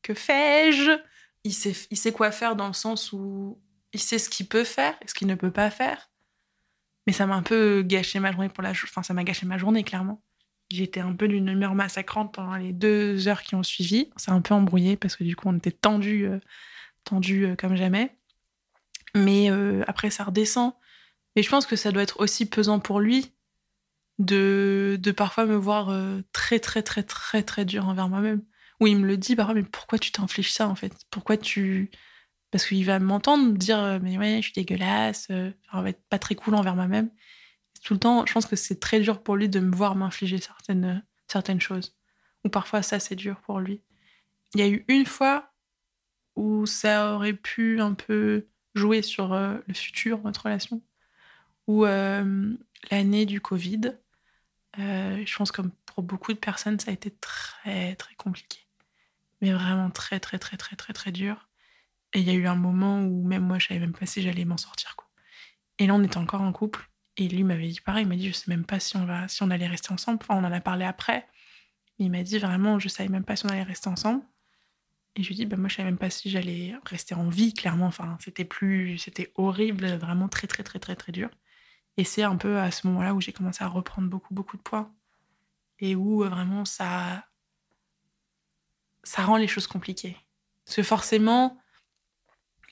que fais-je? Il sait, il sait quoi faire dans le sens où il sait ce qu'il peut faire et ce qu'il ne peut pas faire. Mais ça m'a un peu gâché ma journée pour la Enfin, ça m'a gâché ma journée, clairement. J'étais un peu d'une humeur massacrante pendant les deux heures qui ont suivi. C'est un peu embrouillé parce que du coup, on était tendus, euh, tendus euh, comme jamais. Mais euh, après, ça redescend. Mais je pense que ça doit être aussi pesant pour lui de, de parfois me voir très, très, très, très, très dur envers moi-même. Où il me le dit parfois, mais pourquoi tu t'infliges ça en fait? Pourquoi tu. Parce qu'il va m'entendre dire, mais ouais, je suis dégueulasse, on va être pas très cool envers moi-même. Tout le temps, je pense que c'est très dur pour lui de me voir m'infliger certaines, certaines choses. Ou parfois, ça, c'est dur pour lui. Il y a eu une fois où ça aurait pu un peu jouer sur le futur, notre relation ou euh, l'année du Covid. Euh, je pense comme pour beaucoup de personnes, ça a été très très compliqué. Mais vraiment très très très très très très dur. Et il y a eu un moment où même moi, je savais même pas si j'allais m'en sortir. Quoi. Et là, on était encore en couple. Et lui m'avait dit pareil, il m'a dit, je sais même pas si on, va, si on allait rester ensemble. Enfin, on en a parlé après. il m'a dit vraiment, je savais même pas si on allait rester ensemble. Et je lui dit, bah, moi, je savais même pas si j'allais rester en vie, clairement. Enfin, c'était plus, c'était horrible, vraiment très, très, très, très, très dur. Et c'est un peu à ce moment-là où j'ai commencé à reprendre beaucoup, beaucoup de poids. Et où euh, vraiment ça. ça rend les choses compliquées. Parce que forcément,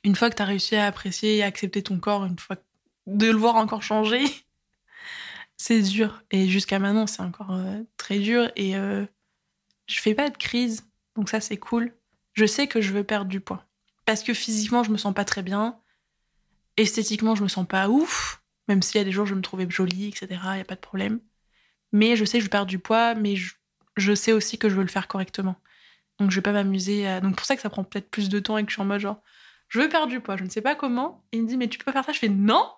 une fois que tu as réussi à apprécier et à accepter ton corps, une fois de le voir encore changer, c'est dur. Et jusqu'à maintenant, c'est encore euh, très dur. Et euh, je fais pas de crise. Donc ça, c'est cool. Je sais que je veux perdre du poids. Parce que physiquement, je me sens pas très bien. Esthétiquement, je me sens pas ouf. Même s'il y a des jours je me trouvais jolie, etc., il n'y a pas de problème. Mais je sais que je perds du poids, mais je, sais aussi que je veux le faire correctement. Donc je vais pas m'amuser. Donc pour ça que ça prend peut-être plus de temps et que je suis en mode genre, je veux perdre du poids, je ne sais pas comment. Et il me dit, mais tu peux faire ça? Je fais, non,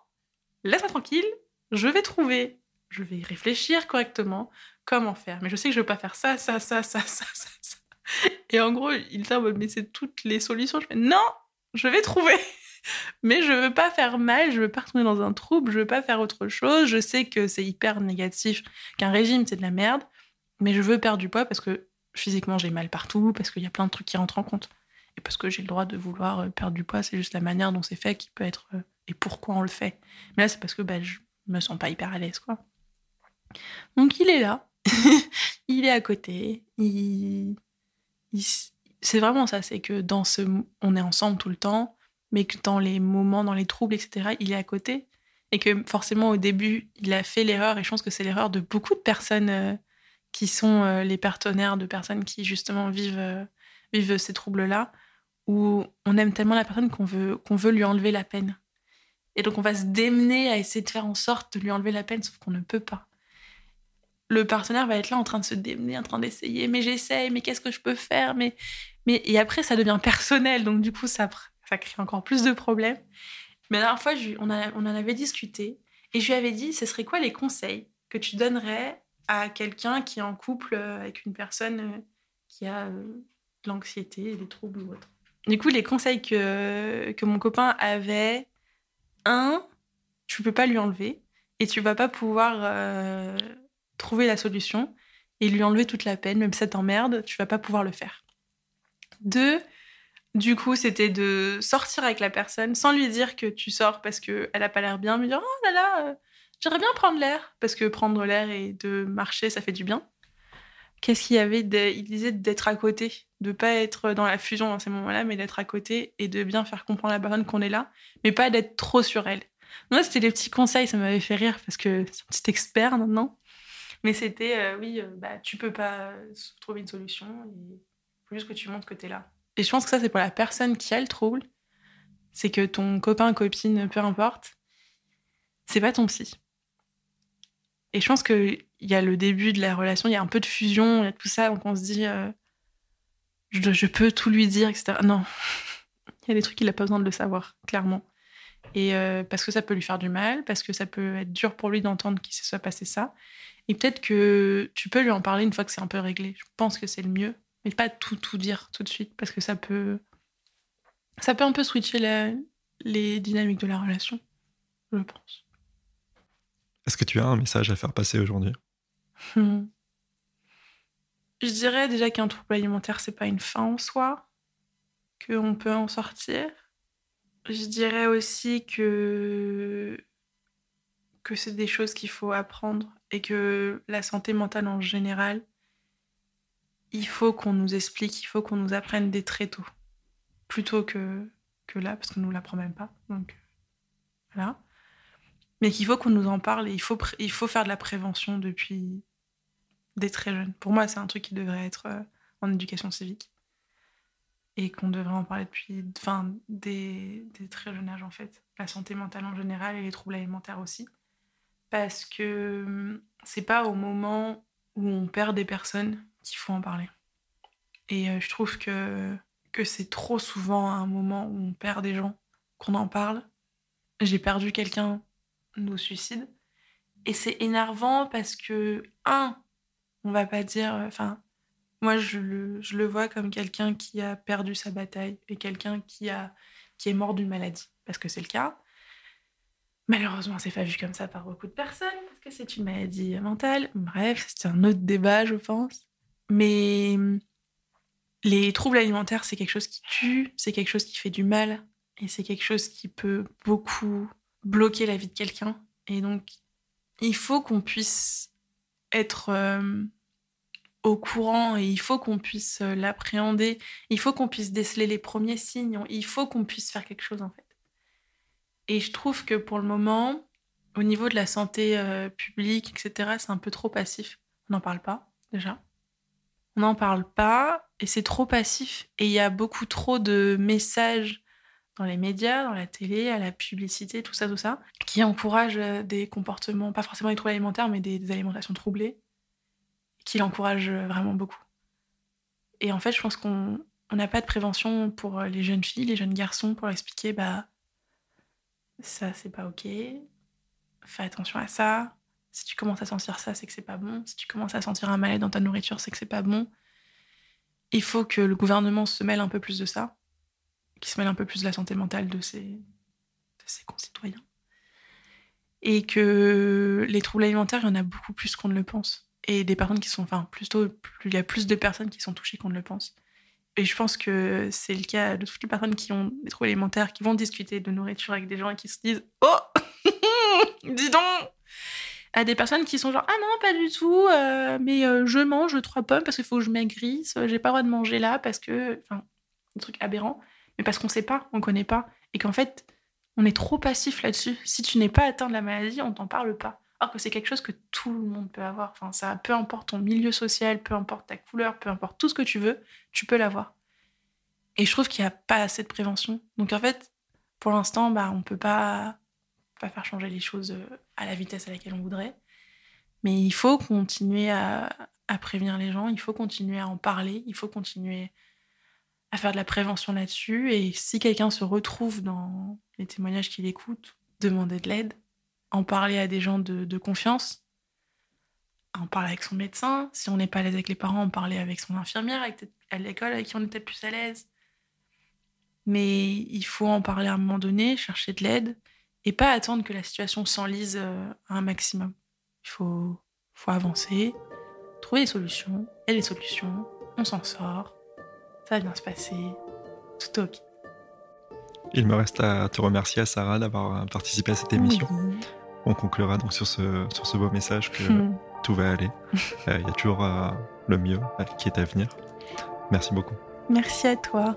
laisse-moi tranquille, je vais trouver, je vais réfléchir correctement comment faire. Mais je sais que je ne veux pas faire ça, ça, ça, ça, ça, ça. Et en gros, il dit, mais c'est toutes les solutions. Je fais, non, je vais trouver. mais je veux pas faire mal, je veux pas retourner dans un trouble, je veux pas faire autre chose. Je sais que c'est hyper négatif, qu'un régime c'est de la merde, mais je veux perdre du poids parce que physiquement j'ai mal partout, parce qu'il y a plein de trucs qui rentrent en compte. Et parce que j'ai le droit de vouloir euh, perdre du poids, c'est juste la manière dont c'est fait qui peut être. Et pourquoi on le fait. Mais là, c'est parce que bah, je me sens pas hyper à l'aise, quoi. Donc il est là, il est à côté, il... c'est vraiment ça, c'est que dans ce. On est ensemble tout le temps mais que dans les moments, dans les troubles, etc., il est à côté. Et que forcément, au début, il a fait l'erreur, et je pense que c'est l'erreur de beaucoup de personnes euh, qui sont euh, les partenaires de personnes qui, justement, vivent, euh, vivent ces troubles-là, où on aime tellement la personne qu'on veut, qu'on veut lui enlever la peine. Et donc, on va se démener à essayer de faire en sorte de lui enlever la peine, sauf qu'on ne peut pas. Le partenaire va être là en train de se démener, en train d'essayer, mais j'essaye, mais qu'est-ce que je peux faire mais, mais Et après, ça devient personnel, donc du coup, ça, ça crée encore plus de problèmes. Mais la dernière fois, on, on en avait discuté et je lui avais dit, ce serait quoi les conseils que tu donnerais à quelqu'un qui est en couple euh, avec une personne euh, qui a euh, de l'anxiété, des troubles ou autre. Du coup, les conseils que, que mon copain avait, un, tu peux pas lui enlever et tu vas pas pouvoir trouver la solution et lui enlever toute la peine, même si ça t'emmerde, tu vas pas pouvoir le faire. Deux, du coup, c'était de sortir avec la personne sans lui dire que tu sors parce qu'elle n'a pas l'air bien, me dire Oh là là, euh, j'aimerais bien prendre l'air. Parce que prendre l'air et de marcher, ça fait du bien. Qu'est-ce qu'il y avait Il disait d'être à côté, de pas être dans la fusion dans ces moments-là, mais d'être à côté et de bien faire comprendre à la personne qu'on est là, mais pas d'être trop sur elle. Moi, c'était les petits conseils, ça m'avait fait rire parce que c'est un petit expert maintenant. Mais c'était, euh, oui, euh, bah, tu peux pas trouver une solution, il faut juste que tu montres que tu es là. Et je pense que ça, c'est pour la personne qui a le trouble. C'est que ton copain, copine, peu importe, c'est pas ton psy. Et je pense qu'il y a le début de la relation, il y a un peu de fusion, il y a tout ça, donc on se dit, euh, je, peux tout lui dire, etc. Non, il y a des trucs qu'il n'a pas besoin de le savoir, clairement. Et euh, parce que ça peut lui faire du mal, parce que ça peut être dur pour lui d'entendre qu'il se soit passé ça. Et peut-être que tu peux lui en parler une fois que c'est un peu réglé. Je pense que c'est le mieux. Mais pas tout, tout dire tout de suite, parce que. Ça peut un peu switcher les dynamiques de la relation, je pense. Est-ce que tu as un message à faire passer aujourd'hui? Hmm. Je dirais déjà qu'un trouble alimentaire, c'est pas une fin en soi, qu'on peut en sortir. Je dirais aussi que que c'est des choses qu'il faut apprendre et que la santé mentale en général, il faut qu'on nous explique, il faut qu'on nous apprenne des très tôt, plutôt que, que là, parce qu'on ne nous l'apprend même pas. Donc, Voilà. Mais qu'il faut qu'on nous en parle et il faut, il faut faire de la prévention depuis des très jeunes. Pour moi, c'est un truc qui devrait être euh, en éducation civique et qu'on devrait en parler depuis enfin, des, très jeunes âges en fait. La santé mentale en général et les troubles alimentaires aussi. Parce que hum, c'est pas au moment où on perd des personnes qu'il faut en parler. Et euh, je trouve que, que c'est trop souvent à un moment où on perd des gens qu'on en parle. J'ai perdu quelqu'un au suicide. Et c'est énervant parce que, un, on va pas dire. Enfin, moi, je le, je le vois comme quelqu'un qui a perdu sa bataille et quelqu'un qui, a, qui est mort d'une maladie, parce que c'est le cas. Malheureusement, c'est pas vu comme ça par beaucoup de personnes, parce que c'est une maladie mentale. Bref, c'est un autre débat, je pense. Mais les troubles alimentaires, c'est quelque chose qui tue, c'est quelque chose qui fait du mal, et c'est quelque chose qui peut beaucoup bloquer la vie de quelqu'un. Et donc, il faut qu'on puisse être euh, au courant et il faut qu'on puisse euh, l'appréhender. Il faut qu'on puisse déceler les premiers signes. Il faut qu'on puisse faire quelque chose, en fait. Et je trouve que pour le moment, au niveau de la santé euh, publique, etc., c'est un peu trop passif. On n'en parle pas, déjà. On n'en parle pas et c'est trop passif. Et il y a beaucoup trop de messages dans les médias, dans la télé, à la publicité, tout ça, tout ça, qui encouragent euh, des comportements, pas forcément des troubles alimentaires, mais des, alimentations troublées, qui l'encouragent euh, vraiment beaucoup. Et en fait, je pense qu'on n'a pas de prévention pour euh, les jeunes filles, les jeunes garçons, pour expliquer, bah, ça, c'est pas ok, fais attention à ça. Si tu commences à sentir ça, c'est que c'est pas bon. Si tu commences à sentir un mal-être dans ta nourriture, c'est que c'est pas bon. Il faut que le gouvernement se mêle un peu plus de ça qui se mêle un peu plus de la santé mentale de ses, concitoyens. Et que les troubles alimentaires, il y en a beaucoup plus qu'on ne le pense. Et des personnes qui sont, enfin, plutôt, il y a plus de personnes qui sont touchées qu'on ne le pense. Et je pense que c'est le cas de toutes les personnes qui ont des troubles alimentaires, qui vont discuter de nourriture avec des gens et qui se disent Oh Dis donc à des personnes qui sont genre ah non pas du tout euh, mais euh, je mange trois pommes parce qu'il faut que je maigrisse j'ai pas le droit de manger là parce que enfin un truc aberrant mais parce qu'on sait pas, on connaît pas, et qu'en fait, on est trop passif là-dessus. Si tu n'es pas atteint de la maladie, on t'en parle pas. Alors que c'est quelque chose que tout le monde peut avoir. Enfin, ça, peu importe ton milieu social, peu importe ta couleur, peu importe tout ce que tu veux, tu peux l'avoir. Et je trouve qu'il n'y a pas assez de prévention. Donc en fait, pour l'instant, bah, on peut pas, faire changer les choses euh, à la vitesse à laquelle on voudrait. Mais il faut continuer à prévenir les gens, il faut continuer à en parler, il faut continuer à faire de la prévention là-dessus. Et si quelqu'un se retrouve dans les témoignages qu'il écoute, demander de l'aide, en parler à des gens de, confiance, en parler avec son médecin. Si on n'est pas à l'aise avec les parents, en parler avec son infirmière, à l'école avec qui on est peut-être plus à l'aise. Mais il faut en parler à un moment donné, chercher de l'aide et pas attendre que la situation s'enlise euh, à un maximum. Il faut, faut avancer, trouver des solutions. Et les solutions, on s'en sort ça va bien se passer, tout ok. Il me reste à te remercier, à Sarah, d'avoir participé à cette émission. On conclura donc sur ce, sur ce beau message que tout va aller. Euh, il y a toujours euh, le mieux qui est à venir. Merci beaucoup. Merci à toi.